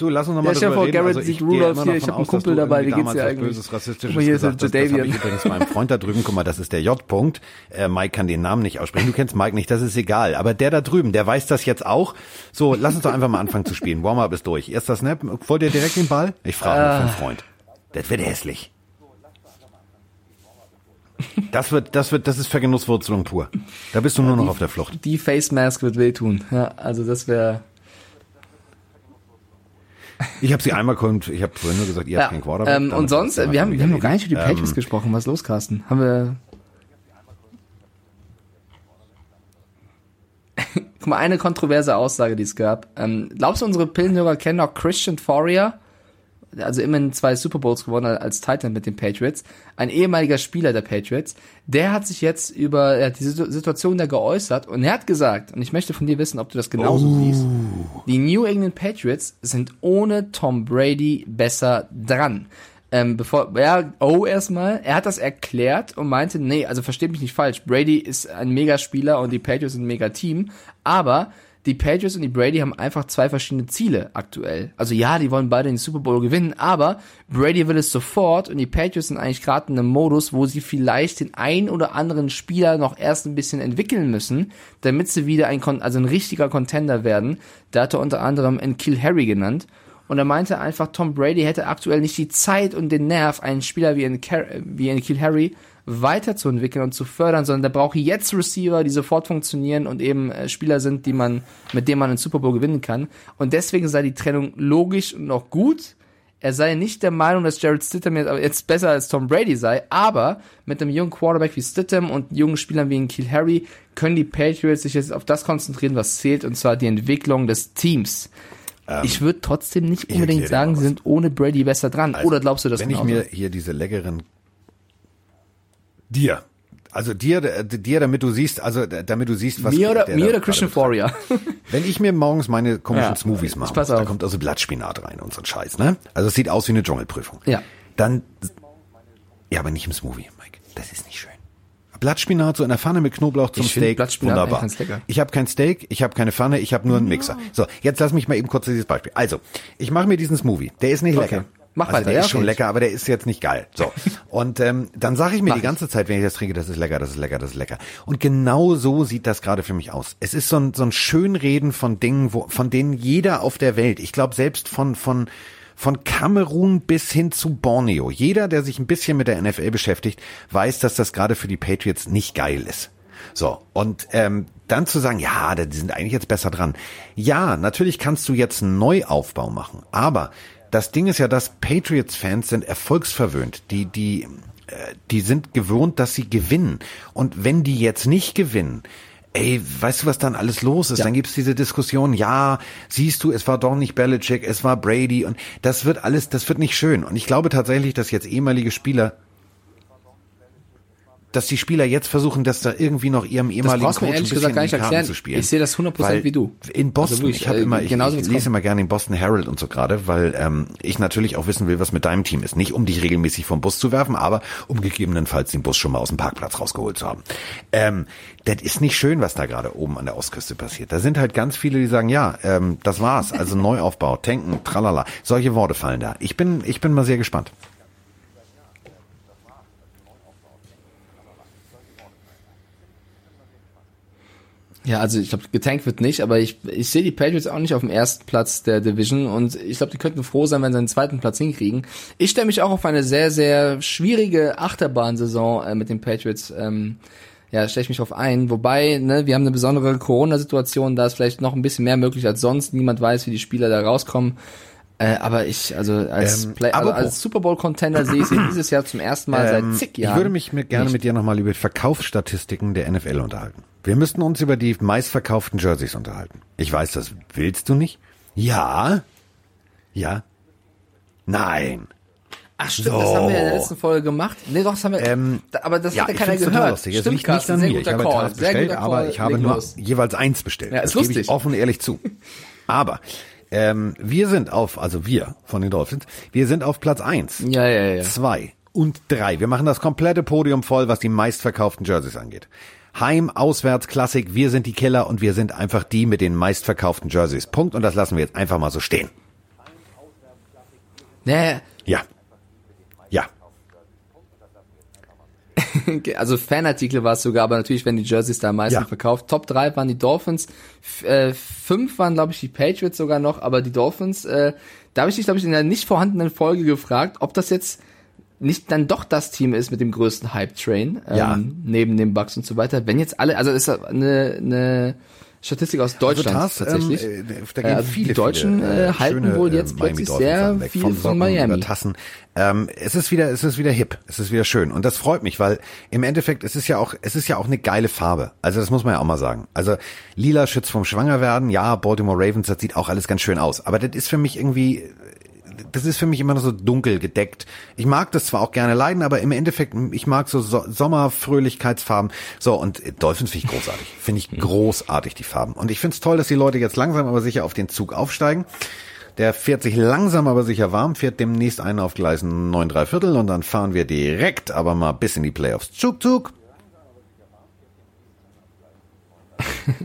du, lass uns
Ja,
nochmal
dir
drüber reden.
Garrett
also
sieht Rudolph hier, ich hab einen Kumpel dabei, wie geht's dir eigentlich?
Böses, Rassistisches
Guck mal, hier ist
gesagt
der
hast. Das habe ich
Jadavian.
übrigens meinem Freund da drüben, guck mal, das ist der J-Punkt. Äh, Mike kann den Namen nicht aussprechen. Du kennst Mike nicht, das ist egal. Aber der da drüben, der weiß das jetzt auch. So, lass uns doch einfach mal anfangen zu spielen. Warm-up ist durch. Erster Snap. Wollt ihr direkt den Ball? Ich frage
Ah.
für einen Freund. Das wird hässlich. Das wird, das wird, das ist Vergenusswurzelung pur. Da bist du nur noch auf der Flucht.
die Face Mask wird wehtun. Ja, also das wäre
Ich habe sie einmal kommt, ich habe vorhin nur gesagt, ihr
ja,
habt keinen Quarterback.
ähm, und sonst, wir haben, wir haben noch gar nicht über die
Ähm,
Patriots gesprochen. Was ist los, Carsten? Haben wir Guck mal, eine kontroverse Aussage, die es gab. Ähm, glaubst du, unsere Pillenhörer kennen auch Christian Fourier? Also immerhin zwei Super Bowls gewonnen als Titan mit den Patriots. Ein ehemaliger Spieler der Patriots. Der hat sich jetzt über er die Situ- Situation da geäußert und er hat gesagt, und ich möchte von dir wissen, ob du das genauso
Oh.
siehst, die New England Patriots sind ohne Tom Brady besser dran. Ähm, bevor, ja, oh, erstmal, er hat das erklärt und meinte, nee, also versteht mich nicht falsch, Brady ist ein Megaspieler und die Patriots sind ein Mega-Team, aber die Patriots und die Brady haben einfach zwei verschiedene Ziele aktuell. Also ja, die wollen beide den Super Bowl gewinnen, aber Brady will es sofort und die Patriots sind eigentlich gerade in einem Modus, wo sie vielleicht den ein oder anderen Spieler noch erst ein bisschen entwickeln müssen, damit sie wieder ein, also ein richtiger Contender werden. Da hat er unter anderem einen Kill Harry genannt. Und er meinte einfach, Tom Brady hätte aktuell nicht die Zeit und den Nerv, einen Spieler wie in, Car wie in Kill Harry weiterzuentwickeln und zu fördern, sondern der braucht jetzt Receiver, die sofort funktionieren und eben äh, Spieler sind, die man, mit denen man einen Super Bowl gewinnen kann. Und deswegen sei die Trennung logisch und auch gut. Er sei nicht der Meinung, dass Jared Stidham jetzt, jetzt besser als Tom Brady sei, aber mit einem jungen Quarterback wie Stidham und jungen Spielern wie in Kiel Harry können die Patriots sich jetzt auf das konzentrieren, was zählt, und zwar die Entwicklung des Teams. ich würde trotzdem nicht
ich
unbedingt sagen, sie sind ohne Brady besser dran.
Also,
Oder glaubst du das
Wenn ich mir hier diese leckeren dir, also dir, dir, damit du siehst, also damit du siehst, was
mir oder,
der
mir oder Christian. Fourier?
Wenn ich mir morgens meine komischen
Ja,
Smoothies mache,
pass
da kommt also Blattspinat rein und so ein Scheiß, ne? Also es sieht aus wie eine Dschungelprüfung.
Ja.
Dann, ja, aber nicht im Smoothie, Mike. Das ist nicht schön. Blattspinat so in der Pfanne mit Knoblauch zum
Ich
Steak,
Blattspinat
wunderbar. Ich habe kein Steak, ich habe keine Pfanne, ich habe nur einen Mixer. So, jetzt lass mich mal eben kurz dieses Beispiel. Also, ich mache mir diesen Smoothie. Der ist nicht
Okay.
lecker.
Mach
also
weiter,
der ist schon lecker, aber der ist jetzt nicht geil. So. Und ähm, dann sage ich mir
Mach
die ganze Zeit, wenn ich das trinke, das ist lecker, das ist lecker, das ist lecker. Und genau so sieht das gerade für mich aus. Es ist so ein, so ein Schönreden von Dingen, wo, von denen jeder auf der Welt, ich glaube selbst von, von, von Kamerun bis hin zu Borneo. Jeder, der sich ein bisschen mit der NFL beschäftigt, weiß, dass das gerade für die Patriots nicht geil ist. So, und ähm, dann zu sagen, ja, die sind eigentlich jetzt besser dran. Ja, natürlich kannst du jetzt einen Neuaufbau machen, aber das Ding ist ja, dass Patriots-Fans sind erfolgsverwöhnt. Die, die, äh, die sind gewohnt, dass sie gewinnen. Und wenn die jetzt nicht gewinnen, ey, weißt du, was dann alles los ist?
Ja.
Dann gibt's diese Diskussion, ja, siehst du, es war doch nicht Belichick, es war Brady und das wird alles, das wird nicht schön. Und ich glaube tatsächlich, dass jetzt ehemalige Spieler dass die Spieler jetzt versuchen, dass da irgendwie noch ihrem ehemaligen
brauchst du mir
Coach ein
ehrlich
bisschen
gesagt gar nicht
zu spielen.
Ich sehe das 100%
Weil
wie du.
In Boston,
Also wirklich,
ich habe
äh,
immer, ich, ich lese immer gerne den Boston Herald und so gerade, weil ähm, ich natürlich auch wissen will, was mit deinem Team ist. Nicht um dich regelmäßig vom Bus zu werfen, aber um gegebenenfalls den Bus schon mal aus dem Parkplatz rausgeholt zu haben. Ähm, das ist nicht schön, was da gerade oben an der Ostküste passiert. Da sind halt ganz viele, die sagen, ja, ähm, das war's. Also Neuaufbau, tanken, tralala. Solche Worte fallen da. Ich bin, ich bin mal sehr gespannt.
Ja, also ich glaube, getankt wird nicht, aber ich, ich sehe die Patriots auch nicht auf dem ersten Platz der Division und ich glaube, die könnten froh sein, wenn sie einen zweiten Platz hinkriegen. Ich stelle mich auch auf eine sehr, sehr schwierige Achterbahnsaison äh, mit den Patriots. Ähm, ja, stelle ich mich drauf ein. Wobei, ne, wir haben eine besondere Corona-Situation, da ist vielleicht noch ein bisschen mehr möglich als sonst. Niemand weiß, wie die Spieler da rauskommen. Äh, aber ich, also als,
Ähm,
Play, also als Super Bowl-Contender sehe ich sie dieses Jahr zum ersten Mal
Ähm,
seit zig
ich
Jahren.
würde mich mit, gerne
nicht.
mit dir nochmal über Verkaufsstatistiken der NFL unterhalten. Wir müssten uns über die meistverkauften Jerseys unterhalten. Ich weiß, das willst du nicht. Ja. Ja. Nein.
Ach stimmt, das haben wir in der
So.
letzten Folge gemacht. Nee, doch, das haben wir,
Ähm,
aber das
ja,
hat ja keiner gehört.
lustig.
Stimmt,
nicht
Carsten,
an
sehr
mir. Ich habe
Call.
Bestellt, aber ich habe nur
los.
jeweils eins bestellt.
Ja, ist
das gebe
lustig.
ich offen und ehrlich zu. Aber ähm, wir sind auf, also wir von den Dolphins, wir sind auf Platz eins,
Ja, ja, ja.
zwei und drei. Wir machen das komplette Podium voll, was die meistverkauften Jerseys angeht. Heim, Auswärts, Klassik, wir sind die Killer und wir sind einfach die mit den meistverkauften Jerseys. Punkt. Und das lassen wir jetzt einfach mal so stehen.
Ja,
Ja. Ja.
also Fanartikel war es sogar, aber natürlich werden die Jerseys da am meisten
Ja.
verkauft. Top 3 waren die Dolphins, F äh, fünf waren, glaube ich, die Patriots sogar noch, aber die Dolphins, äh, da habe ich dich, glaube ich, in der nicht vorhandenen Folge gefragt, ob das jetzt nicht dann doch das Team ist mit dem größten Hype-Train, ähm,
Ja.
neben den Bucks und so weiter. Wenn jetzt alle, also ist das eine, eine Statistik aus Deutschland
Also das,
tatsächlich.
Ähm, äh, da
Äh,
gehen
also
viele,
die Deutschen
viele,
äh, halten
schöne,
wohl
äh,
jetzt plötzlich sehr
weg,
viel
von
von Miami.
Tassen. Ähm, es ist wieder, es ist wieder hip. Es ist wieder schön. Und das freut mich, weil im Endeffekt, es ist ja auch, es ist ja auch eine geile Farbe. Also das muss man ja auch mal sagen. Also lila schützt vom Schwangerwerden. Ja, Baltimore Ravens, das sieht auch alles ganz schön aus. Aber das ist für mich irgendwie, das ist für mich immer noch so dunkel gedeckt. Ich mag das zwar auch gerne leiden, aber im Endeffekt, ich mag so, so Sommerfröhlichkeitsfarben. So, und Dolphins finde ich großartig. Finde ich großartig, die Farben. Und ich finde es toll, dass die Leute jetzt langsam aber sicher auf den Zug aufsteigen. Der fährt sich langsam aber sicher warm, fährt demnächst einen auf Gleisen 9 3 Viertel und dann fahren wir direkt aber mal bis in die Playoffs. Zug, Zug.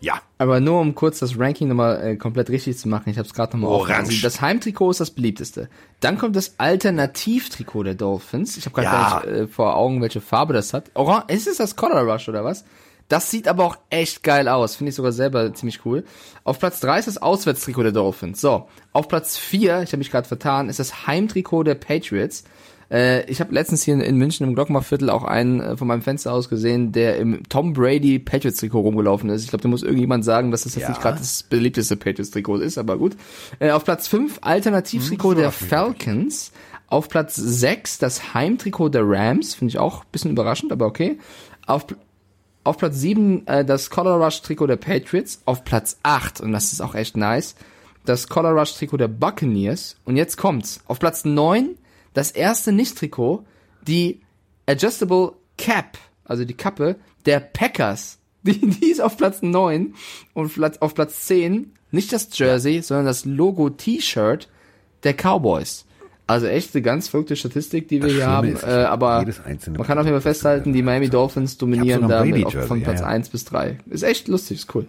ja.
Aber nur um kurz das Ranking nochmal äh, komplett richtig zu machen, ich habe es gerade nochmal
Orange.
das Heimtrikot ist das beliebteste. Dann kommt das Alternativtrikot der Dolphins. Ich habe gerade
Ja.
gar nicht äh, vor Augen, welche Farbe das hat. Orange, ist es das Color Rush oder was? Das sieht aber auch echt geil aus. Finde ich sogar selber ziemlich cool. Auf Platz 3 ist das Auswärtstrikot der Dolphins. So, auf Platz 4, ich habe mich gerade vertan, ist das Heimtrikot der Patriots. Äh, ich habe letztens hier in, in München im Glocknerviertel auch einen äh, von meinem Fenster aus gesehen, der im Tom Brady Patriots Trikot rumgelaufen ist. Ich glaube, da muss irgendjemand sagen, dass das jetzt
Ja.
nicht gerade das beliebteste Patriots Trikot ist, aber gut. Äh, auf Platz 5 Alternativtrikot
Hm,
der. Falcons. Auf Platz 6 das Heimtrikot der Rams, finde ich auch ein bisschen überraschend, aber okay. Auf, auf Platz 7 äh, das Color Rush Trikot der Patriots. Auf Platz 8, und das ist auch echt nice, das Color Rush Trikot der Buccaneers. Und jetzt kommt's. Auf Platz 9 das erste Nicht-Trikot, die Adjustable Cap, also die Kappe der Packers. Die, die ist auf Platz 9 und Platz, auf Platz 10 nicht das Jersey, sondern das Logo-T-Shirt der Cowboys. Also echt eine ganz verrückte Statistik, die wir hier haben. Äh, aber man kann auf jeden Fall festhalten, die Miami Dolphins dominieren da von Platz
ja, ja.
1 bis 3. Ist echt lustig, ist cool.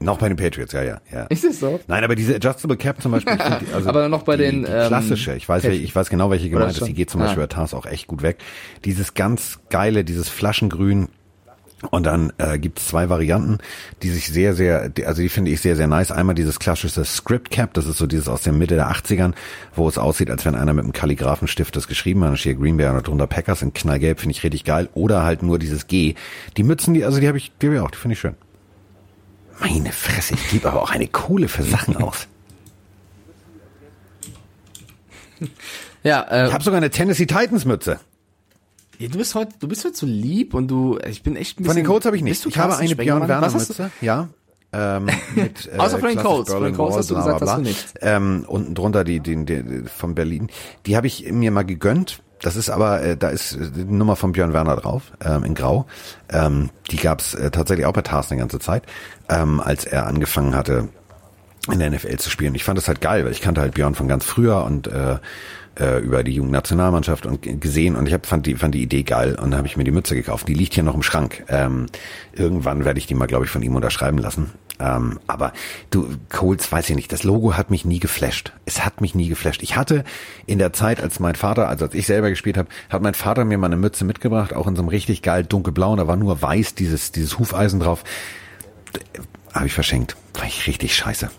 Noch bei den Patriots, ja, ja, ja.
Ist es so?
Nein, aber diese Adjustable Cap zum Beispiel, die, also
Aber noch bei
die,
den,
die
ähm,
klassische, ich weiß, ich weiß genau, welche gemeint ist, die geht zum
Ah.
Beispiel bei Tars auch echt gut weg. Dieses ganz geile, dieses Flaschengrün, Und dann äh, gibt es zwei Varianten, die sich sehr, sehr, die, also die finde ich sehr, sehr nice. Einmal dieses klassische Script Cap, das ist so dieses aus der Mitte der 80ern, wo es aussieht, als wenn einer mit einem Kalligraphenstift das geschrieben hat. Da steht Green Bay und drunter Packers in knallgelb, finde ich richtig geil. Oder halt nur dieses G. Die Mützen, die, also die habe ich, die hab ich auch, die finde ich schön. Meine Fresse, ich gebe aber auch eine Kohle für Sachen aus.
Ja, äh,
Ich habe sogar eine Tennessee Titans Mütze.
Ja, du bist heute, du bist heute so lieb und du, ich bin echt ein bisschen.
Von den Colts habe ich nicht. Ich habe eine Björn? Werner
Was hast du-
Mütze. Ja. Ähm, mit, äh,
Außer von den Colts. Von den Colts hast du gesagt,
bla, bla,
hast du nicht.
Ähm, unten drunter die, die, die von Berlin. Die habe ich mir mal gegönnt. Das ist aber, äh, da ist äh, die Nummer von Björn Werner drauf, ähm, in Grau. Ähm, die gab's äh, tatsächlich auch bei Tarsen die ganze Zeit, ähm, als er angefangen hatte, in der NFL zu spielen. Ich fand das halt geil, weil ich kannte halt Björn von ganz früher und äh, äh, über die Jugendnationalmannschaft und gesehen und ich hab, fand die fand die Idee geil und habe ich mir die Mütze gekauft. Die liegt hier noch im Schrank. Ähm, irgendwann werde ich die mal, glaube ich, von ihm unterschreiben lassen. Ähm, aber du, Coles, weiß ich nicht, das Logo hat mich nie geflasht. Es hat mich nie geflasht. Ich hatte in der Zeit, als mein Vater, also als ich selber gespielt habe, hat mein Vater mir mal eine Mütze mitgebracht, auch in so einem richtig geil und da war nur weiß dieses, dieses Hufeisen drauf. Habe ich verschenkt. War ich richtig scheiße.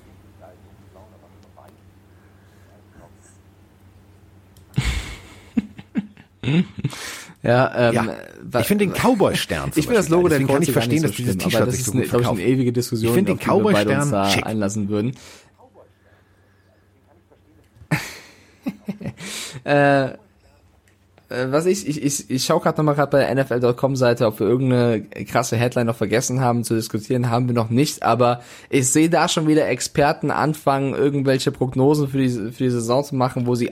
Ja, ähm,
Ja, ich finde den Cowboy-Stern
Ich finde das Logo der
Deswegen kann ich verstehen,
nicht
dass
so
dieses T-Shirt
das ist
so
eine, glaube ich, eine ewige Diskussion,
Ich finde den Cowboy-Stern
da
schick.
einlassen würden. äh, äh, was ich, ich, ich, ich schaue gerade nochmal gerade bei der NFL.com-Seite, ob wir irgendeine krasse Headline noch vergessen haben zu diskutieren, haben wir noch nicht, aber ich sehe da schon wieder Experten anfangen, irgendwelche Prognosen für die, für die Saison zu machen, wo sie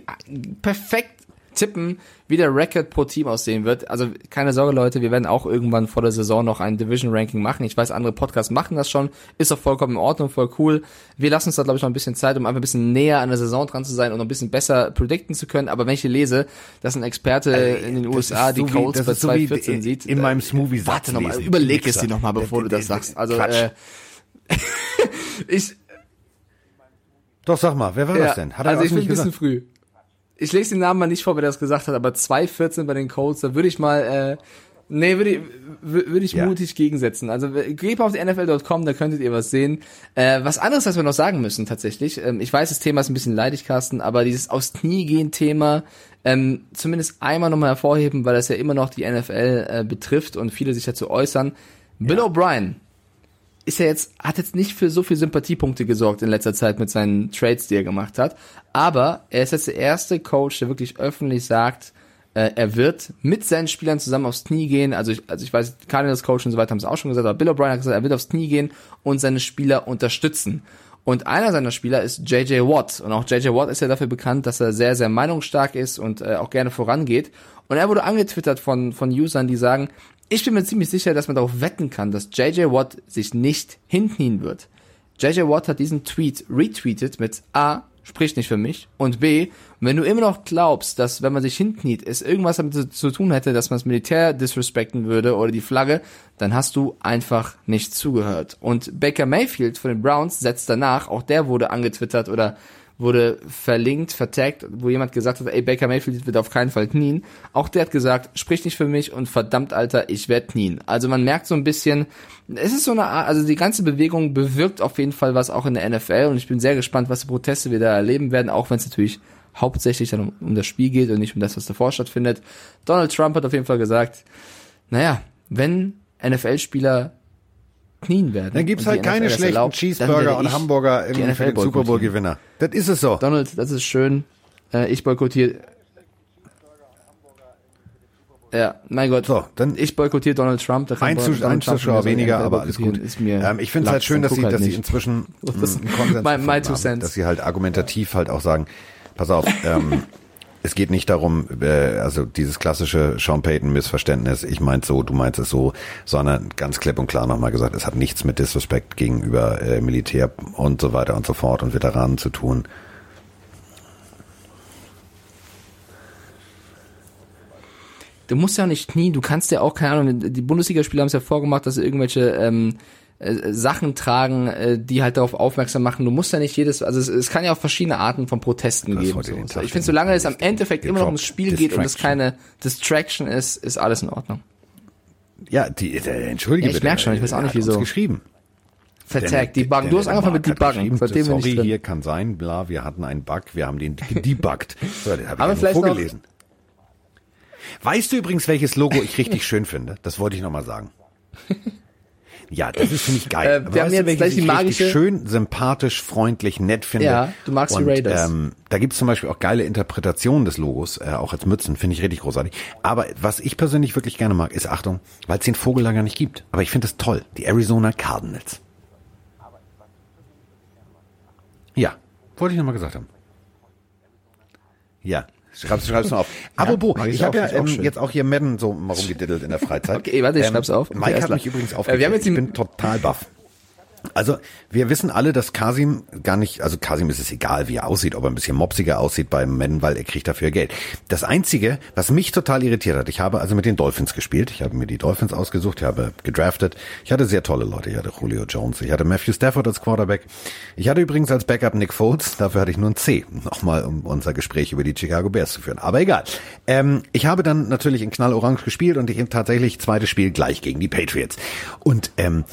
perfekt tippen, wie der Record pro Team aussehen wird. Also keine Sorge, Leute, wir werden auch irgendwann vor der Saison noch ein Division Ranking machen. Ich weiß, andere Podcasts machen das schon, ist auch vollkommen in Ordnung, voll cool. Wir lassen uns da, glaube ich, noch ein bisschen Zeit, um einfach ein bisschen näher an der Saison dran zu sein und ein bisschen besser predikten zu können. Aber wenn ich hier lese, dass ein Experte in den USA die
so
Colts bei
ist so wie
214
in-
sieht.
in
äh,
meinem Smoothie Satz
Warte nochmal, überleg es dir nochmal, bevor du
Äh,
das
äh,
sagst. Also äh, ich,
Doch, sag mal, wer war
ja,
das denn? Hat er
also ich bin ein bisschen früh. Ich lese den Namen mal nicht vor, wer das gesagt hat, aber 2.14 bei den Colts, da würde ich mal, äh, nee, würde ich, wür- würde ich
Ja.
mutig gegensetzen. Also geht mal auf die NFL.com, da könntet ihr was sehen. Äh, was anderes, was wir noch sagen müssen tatsächlich. Ähm, ich weiß, das Thema ist ein bisschen leidig, Carsten, aber dieses aufs Knie gehen Thema, ähm, zumindest einmal nochmal hervorheben, weil das ja immer noch die NFL äh, betrifft und viele sich dazu äußern. Bill O'Brien, ist er jetzt, hat jetzt nicht für so viel Sympathiepunkte gesorgt in letzter Zeit mit seinen Trades, die er gemacht hat. Aber er ist jetzt der erste Coach, der wirklich öffentlich sagt, äh, er wird mit seinen Spielern zusammen aufs Knie gehen. Also ich, also ich weiß, Cardinals Coach und so weiter haben es auch schon gesagt, aber Bill O'Brien hat gesagt, er wird aufs Knie gehen und seine Spieler unterstützen. Und einer seiner Spieler ist JJ Watt. Und auch JJ Watt ist ja dafür bekannt, dass er sehr, sehr meinungsstark ist und äh, auch gerne vorangeht. Und er wurde angetwittert von, von Usern, die sagen, ich bin mir ziemlich sicher, dass man darauf wetten kann, dass JJ Watt sich nicht hinknien wird. JJ Watt hat diesen Tweet retweetet mit A, spricht nicht für mich, und B, wenn du immer noch glaubst, dass wenn man sich hinkniet, es irgendwas damit zu, zu tun hätte, dass man das Militär disrespekten würde oder die Flagge, dann hast du einfach nicht zugehört. Und Baker Mayfield von den Browns setzt danach, auch der wurde angetwittert oder wurde verlinkt, vertaggt, wo jemand gesagt hat, ey, Baker Mayfield wird auf keinen Fall knien. Auch der hat gesagt, sprich nicht für mich und verdammt, Alter, ich werde knien. Also man merkt so ein bisschen, es ist so eine Art, also die ganze Bewegung bewirkt auf jeden Fall was auch in der NFL und ich bin sehr gespannt, was für Proteste wir da erleben werden, auch wenn es natürlich hauptsächlich dann um, um das Spiel geht und nicht um das, was davor stattfindet. Donald Trump hat auf jeden Fall gesagt, naja, wenn NFL-Spieler knien werden.
Dann gibt's
und die
halt keine
NFL
schlechten
erlaubt,
Cheeseburger und Hamburger im, für den Super
boykottieren.
Bowl-Gewinner. Das ist es so.
Donald, das ist schön. Äh, ich boykottiere. Ja, mein Gott.
So, dann-
ich boykottiere Donald Trump.
Ein,
Donald
Zus ein
Trump
Zuschauer weniger, aber alles gut.
boykottieren Ist mir
ähm, ich finde es halt schön, dass sie,
halt
dass sie inzwischen
ist
einen Konsens
my- my
haben,
cents.
dass sie halt argumentativ halt auch sagen, pass auf, ähm, es geht nicht darum, äh, also dieses klassische Sean Payton Missverständnis, ich meins so, du meinst es so, sondern ganz klipp und klar nochmal gesagt, es hat nichts mit Disrespect gegenüber äh, Militär und so weiter und so fort und Veteranen zu tun.
Du musst ja nicht knien, du kannst ja auch, keine Ahnung, die Bundesligaspieler haben es ja vorgemacht, dass sie irgendwelche ähm, äh, Sachen tragen, äh, die halt darauf aufmerksam machen. Du musst ja nicht jedes, also es, es kann ja auch verschiedene Arten von Protesten
Das
geben. So. Ich finde, solange es am Endeffekt immer noch ums. Spiel geht und es keine Distraction ist, ist alles in Ordnung.
Ja, die, äh, entschuldige
Ja, ich
bitte.
merk schon, ich weiß auch nicht, wieso.
geschrieben. Der-
debuggen.
der-
Du hast
der
angefangen mit debuggen. Seitdem ich
Sorry,
drin.
hier kann sein, bla, wir hatten einen Bug, wir haben den gedebuggt. So, den habe ich
Aber
ja vorgelesen. Weißt du übrigens, welches Logo ich richtig schön finde? Das wollte ich nochmal sagen. Ja, das ist finde ich geil.
Äh, wir haben
du,
jetzt
welches
gleich die magische-
schön, sympathisch, freundlich, nett finde.
Ja, du magst die
Und,
Raiders.
Ähm, da gibt's zum Beispiel auch geile Interpretationen des Logos, äh, auch als Mützen, finde ich richtig großartig. Aber was ich persönlich wirklich gerne mag, ist Achtung, weil es den Vogellager nicht gibt. Aber ich finde es toll. Die Arizona Cardinals. Ja, wollte ich nochmal gesagt haben. Ja, schreib's, schreib's mal auf. Apropos,
ich
ich habe
auch,
ja
auch
ähm,
schön.
jetzt auch hier Madden so mal rumgediddelt in der Freizeit.
Okay, warte, ich schreib's auf.
Mike hat mich übrigens
Äh,
aufgeklärt.
wir haben jetzt die-
ich bin total baff. Also, wir wissen alle, dass Kasim gar nicht, also Kasim ist es egal, wie er aussieht, ob er ein bisschen mopsiger aussieht beim Madden, weil er kriegt dafür Geld. Das Einzige, was mich total irritiert hat, ich habe also mit den Dolphins gespielt, ich habe mir die Dolphins ausgesucht, ich habe gedraftet, ich hatte sehr tolle Leute, ich hatte Julio Jones, ich hatte Matthew Stafford als Quarterback, ich hatte übrigens als Backup Nick Foles, dafür hatte ich nur ein C, nochmal um unser Gespräch über die Chicago Bears zu führen, aber egal. Ähm, ich habe dann natürlich in Knallorange gespielt und ich tatsächlich zweites Spiel gleich gegen die Patriots. Und ähm,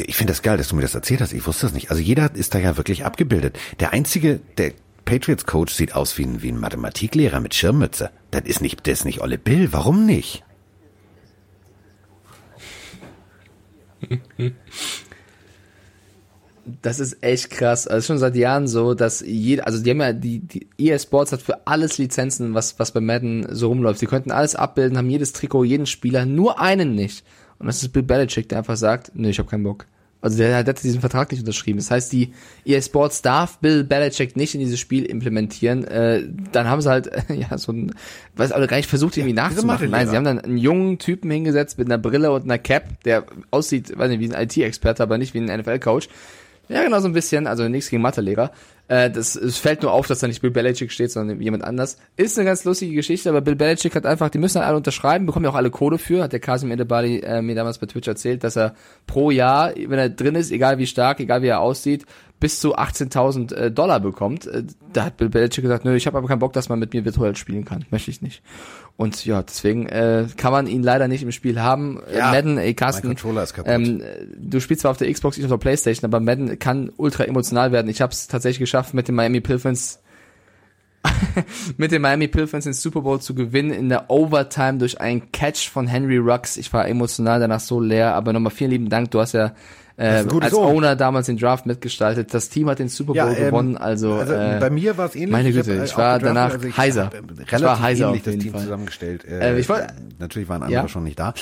ich finde das geil, dass du mir das erzählt hast. Ich wusste das nicht. Also jeder ist da ja wirklich abgebildet. Der einzige, der Patriots Coach sieht aus wie ein, wie ein Mathematiklehrer mit Schirmmütze. Das ist nicht, das ist nicht Olle Bill. Warum nicht?
Das ist echt krass. Also schon seit Jahren so, dass jeder, also die haben ja, die, die EA Sports hat für alles Lizenzen, was, was bei Madden so rumläuft. Die könnten alles abbilden, haben jedes Trikot, jeden Spieler, nur einen nicht. Und das ist Bill Belichick, der einfach sagt, nee, ich habe keinen Bock. Also der, der hat diesen Vertrag nicht unterschrieben. Das heißt, die EA Sports darf Bill Belichick nicht in dieses Spiel implementieren. Äh, dann haben sie halt, ja, so ein, weiß auch gar nicht versucht, irgendwie nachzumachen. Nein, sie haben dann einen jungen Typen hingesetzt mit einer Brille und einer Cap, der aussieht, weiß nicht, wie ein IT-Experte, aber nicht wie ein NFL-Coach. Ja, genau so ein bisschen, also nichts gegen Mathelehrer. Äh, das, es fällt nur auf, dass da nicht Bill Belichick steht, sondern jemand anders. Ist eine ganz lustige Geschichte, aber Bill Belichick hat einfach, die müssen halt alle unterschreiben, bekommen ja auch alle Kohle für, hat der Kasim Edebali äh, mir damals bei Twitch erzählt, dass er pro Jahr, wenn er drin ist, egal wie stark, egal wie er aussieht, bis zu 18.000 äh, Dollar bekommt. Äh, da hat Bill Belichick gesagt, nö, ich habe aber keinen Bock, dass man mit mir virtuell spielen kann. Möchte ich nicht. Und ja, deswegen äh, kann man ihn leider nicht im Spiel haben. Äh,
Ja,
Madden, ey, Carsten, ähm, du spielst zwar auf der Xbox, ich auf der Playstation, aber Madden kann ultra emotional werden. Ich habe es tatsächlich geschafft, mit den Miami Pilfins mit den Miami Pilfins den Super Bowl zu gewinnen in der Overtime durch einen Catch von Henry Rux. Ich war emotional danach so leer, aber nochmal vielen lieben Dank. Du hast ja äh, als
Ohr.
Owner damals den Draft mitgestaltet. Das Team hat den Super Bowl
ähm,
gewonnen, also, äh,
bei mir war es ähnlich.
meine
hab,
Güte,
äh,
ich war
gedraftet,
danach
also ich
heiser.
hab, äh,
Ich
Relativ
war heiser
ähnlich
auf
das
jeden
Team
Fall.
zusammengestellt.
Äh, ich wollt-
natürlich waren andere
Ja.
schon nicht da.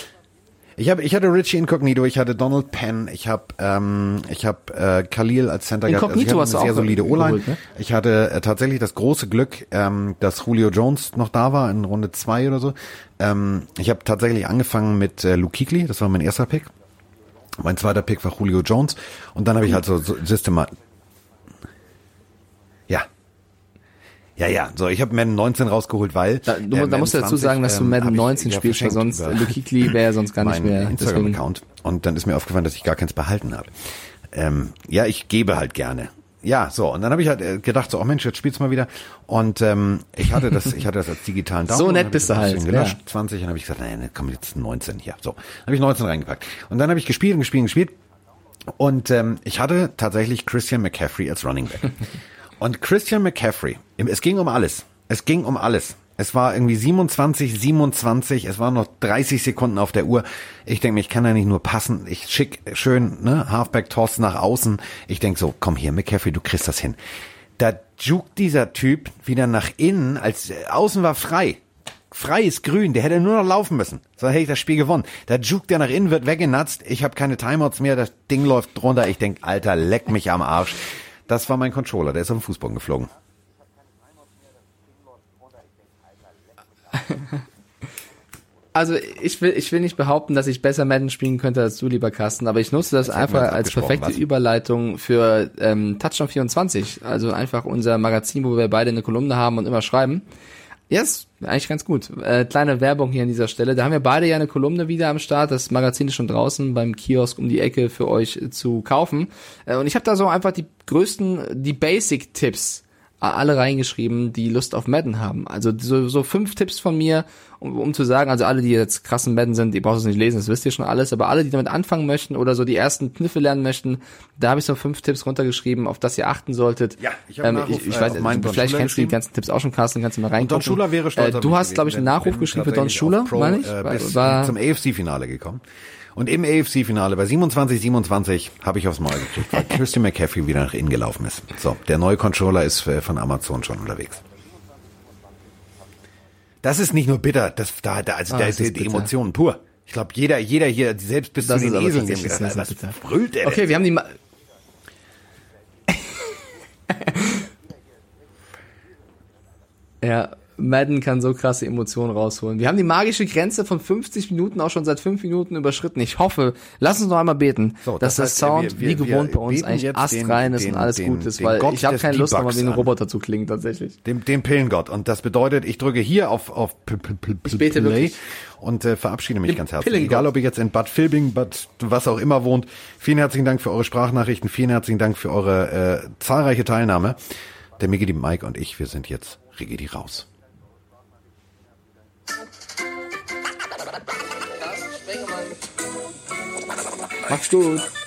Ich habe ich hatte Richie Incognito, ich hatte Donald Penn, ich habe ähm, ich habe äh, Khalil als Center gehabt.
Incognito
ich
hast du
hatte eine sehr solide O-Line.
ne?
Ich hatte äh, tatsächlich das große Glück, ähm, dass Julio Jones noch da war in Runde zwei oder so. Ähm, ich habe tatsächlich angefangen mit äh, Luke Kuechly, das war mein erster Pick. Mein zweiter Pick war Julio Jones und dann habe ich halt so, so Systema Ja. Ja, ja, so ich habe Madden 19 rausgeholt, weil
Da, du,
äh,
da musst du dazu
20,
sagen, dass du
ähm,
Madden
hab ich
19
ja
spielst, weil sonst
über
Lukikli wäre sonst gar nicht mehr.
Instagram-Account. Und dann ist mir aufgefallen, dass ich gar keins behalten habe. Ähm, ja, ich gebe halt gerne. Ja, so und dann habe ich halt äh, gedacht, so, oh Mensch, jetzt spielst mal wieder. Und ähm, ich hatte das, ich hatte das als digitalen Download.
So nett bist du halt,
Gelöscht,
ja.
20, dann habe ich gesagt, nein, komm jetzt 19 hier. So, dann habe ich 19 reingepackt. Und dann habe ich gespielt und gespielt und gespielt. Und ähm, ich hatte tatsächlich Christian McCaffrey als Running Back. Und Christian McCaffrey, es ging um alles. Es ging um alles. Es war irgendwie 27, 27, es waren noch 30 Sekunden auf der Uhr. Ich denke mir, ich kann da nicht nur passen. Ich schick schön, ne, Halfback-Toss nach außen. Ich denk so, komm hier, McCaffrey, du kriegst das hin. Da juckt dieser Typ wieder nach innen, als äh, außen war frei. Frei ist grün, der hätte nur noch laufen müssen. So hätte ich das Spiel gewonnen. Da juckt der nach innen, wird weggenatzt. Ich habe keine Timeouts mehr, das Ding läuft drunter. Ich denk, Alter, leck mich am Arsch. Das war mein Controller, der ist auf den Fußboden geflogen.
Also ich will, ich will nicht behaupten, dass ich besser Madden spielen könnte als du, lieber Carsten, aber ich nutze das
wir
einfach als perfekte
was?
Überleitung für ähm, Touchdown 24. Also einfach unser Magazin, wo wir beide eine Kolumne haben und immer schreiben. Ja, ist eigentlich ganz gut. Äh, kleine Werbung hier an dieser Stelle. Da haben wir beide ja eine Kolumne wieder am Start. Das Magazin ist schon draußen beim Kiosk um die Ecke für euch zu kaufen. Äh, und ich habe da so einfach die größten, die Basic-Tipps alle reingeschrieben, die Lust auf Madden haben. Also so, so fünf Tipps von mir, um, um zu sagen, also alle, die jetzt krassen Madden sind, die braucht es nicht lesen, das wisst ihr schon alles, aber alle, die damit anfangen möchten oder so die ersten Kniffe lernen möchten, da habe ich so fünf Tipps runtergeschrieben, auf das ihr achten solltet.
Ja, ich hab
ähm,
Nachruf,
ich, ich
äh,
weiß,
Don
vielleicht kennst du die ganzen Tipps auch schon, Carsten, kannst du mal reingucken.
Don Schuler wäre stolz
äh, Du hast, glaube ich, einen Nachruf geschrieben für Don Schuler, meine ich.
Äh, bis
war,
zum AFC-Finale gekommen. Und im AFC-Finale bei 27, 27 habe ich aufs Maul gekriegt, weil Christian McCaffrey wieder nach innen gelaufen ist. So, der neue Controller ist äh, von Amazon schon unterwegs. Das ist nicht nur bitter, das da, da also
Ah,
da ist
ist
die. Emotionen pur. Ich glaube, jeder, jeder hier, selbst bis
Das
zu den Eseln, gedacht,
sehr,
was
bitter.
brüllt der
Okay, wir haben die. Ma ja, Madden kann so krasse Emotionen rausholen. Wir haben die magische Grenze von 50 Minuten auch schon seit 5 Minuten überschritten. Ich hoffe, lass uns noch einmal beten,
So,
dass
das
der
heißt,
Sound
wir-
wie
wir-
gewohnt
wir
bei uns eigentlich astrein ist und alles
den-
gut ist, weil
Gott
ich habe keine Lust, nochmal
Debugs
wie ein. Roboter zu klingen tatsächlich.
dem, dem Pillengott. Und das bedeutet, ich drücke hier auf, auf
Ich bete
Play und äh, verabschiede mich ganz herzlich. Egal, ob ihr jetzt in Bad Vilbing, Bad was auch immer wohnt. Vielen herzlichen Dank für eure Sprachnachrichten. Vielen herzlichen Dank für eure äh, zahlreiche Teilnahme. Der Migi, die Mike und ich, wir sind jetzt Rigidi raus.
Mach's gut.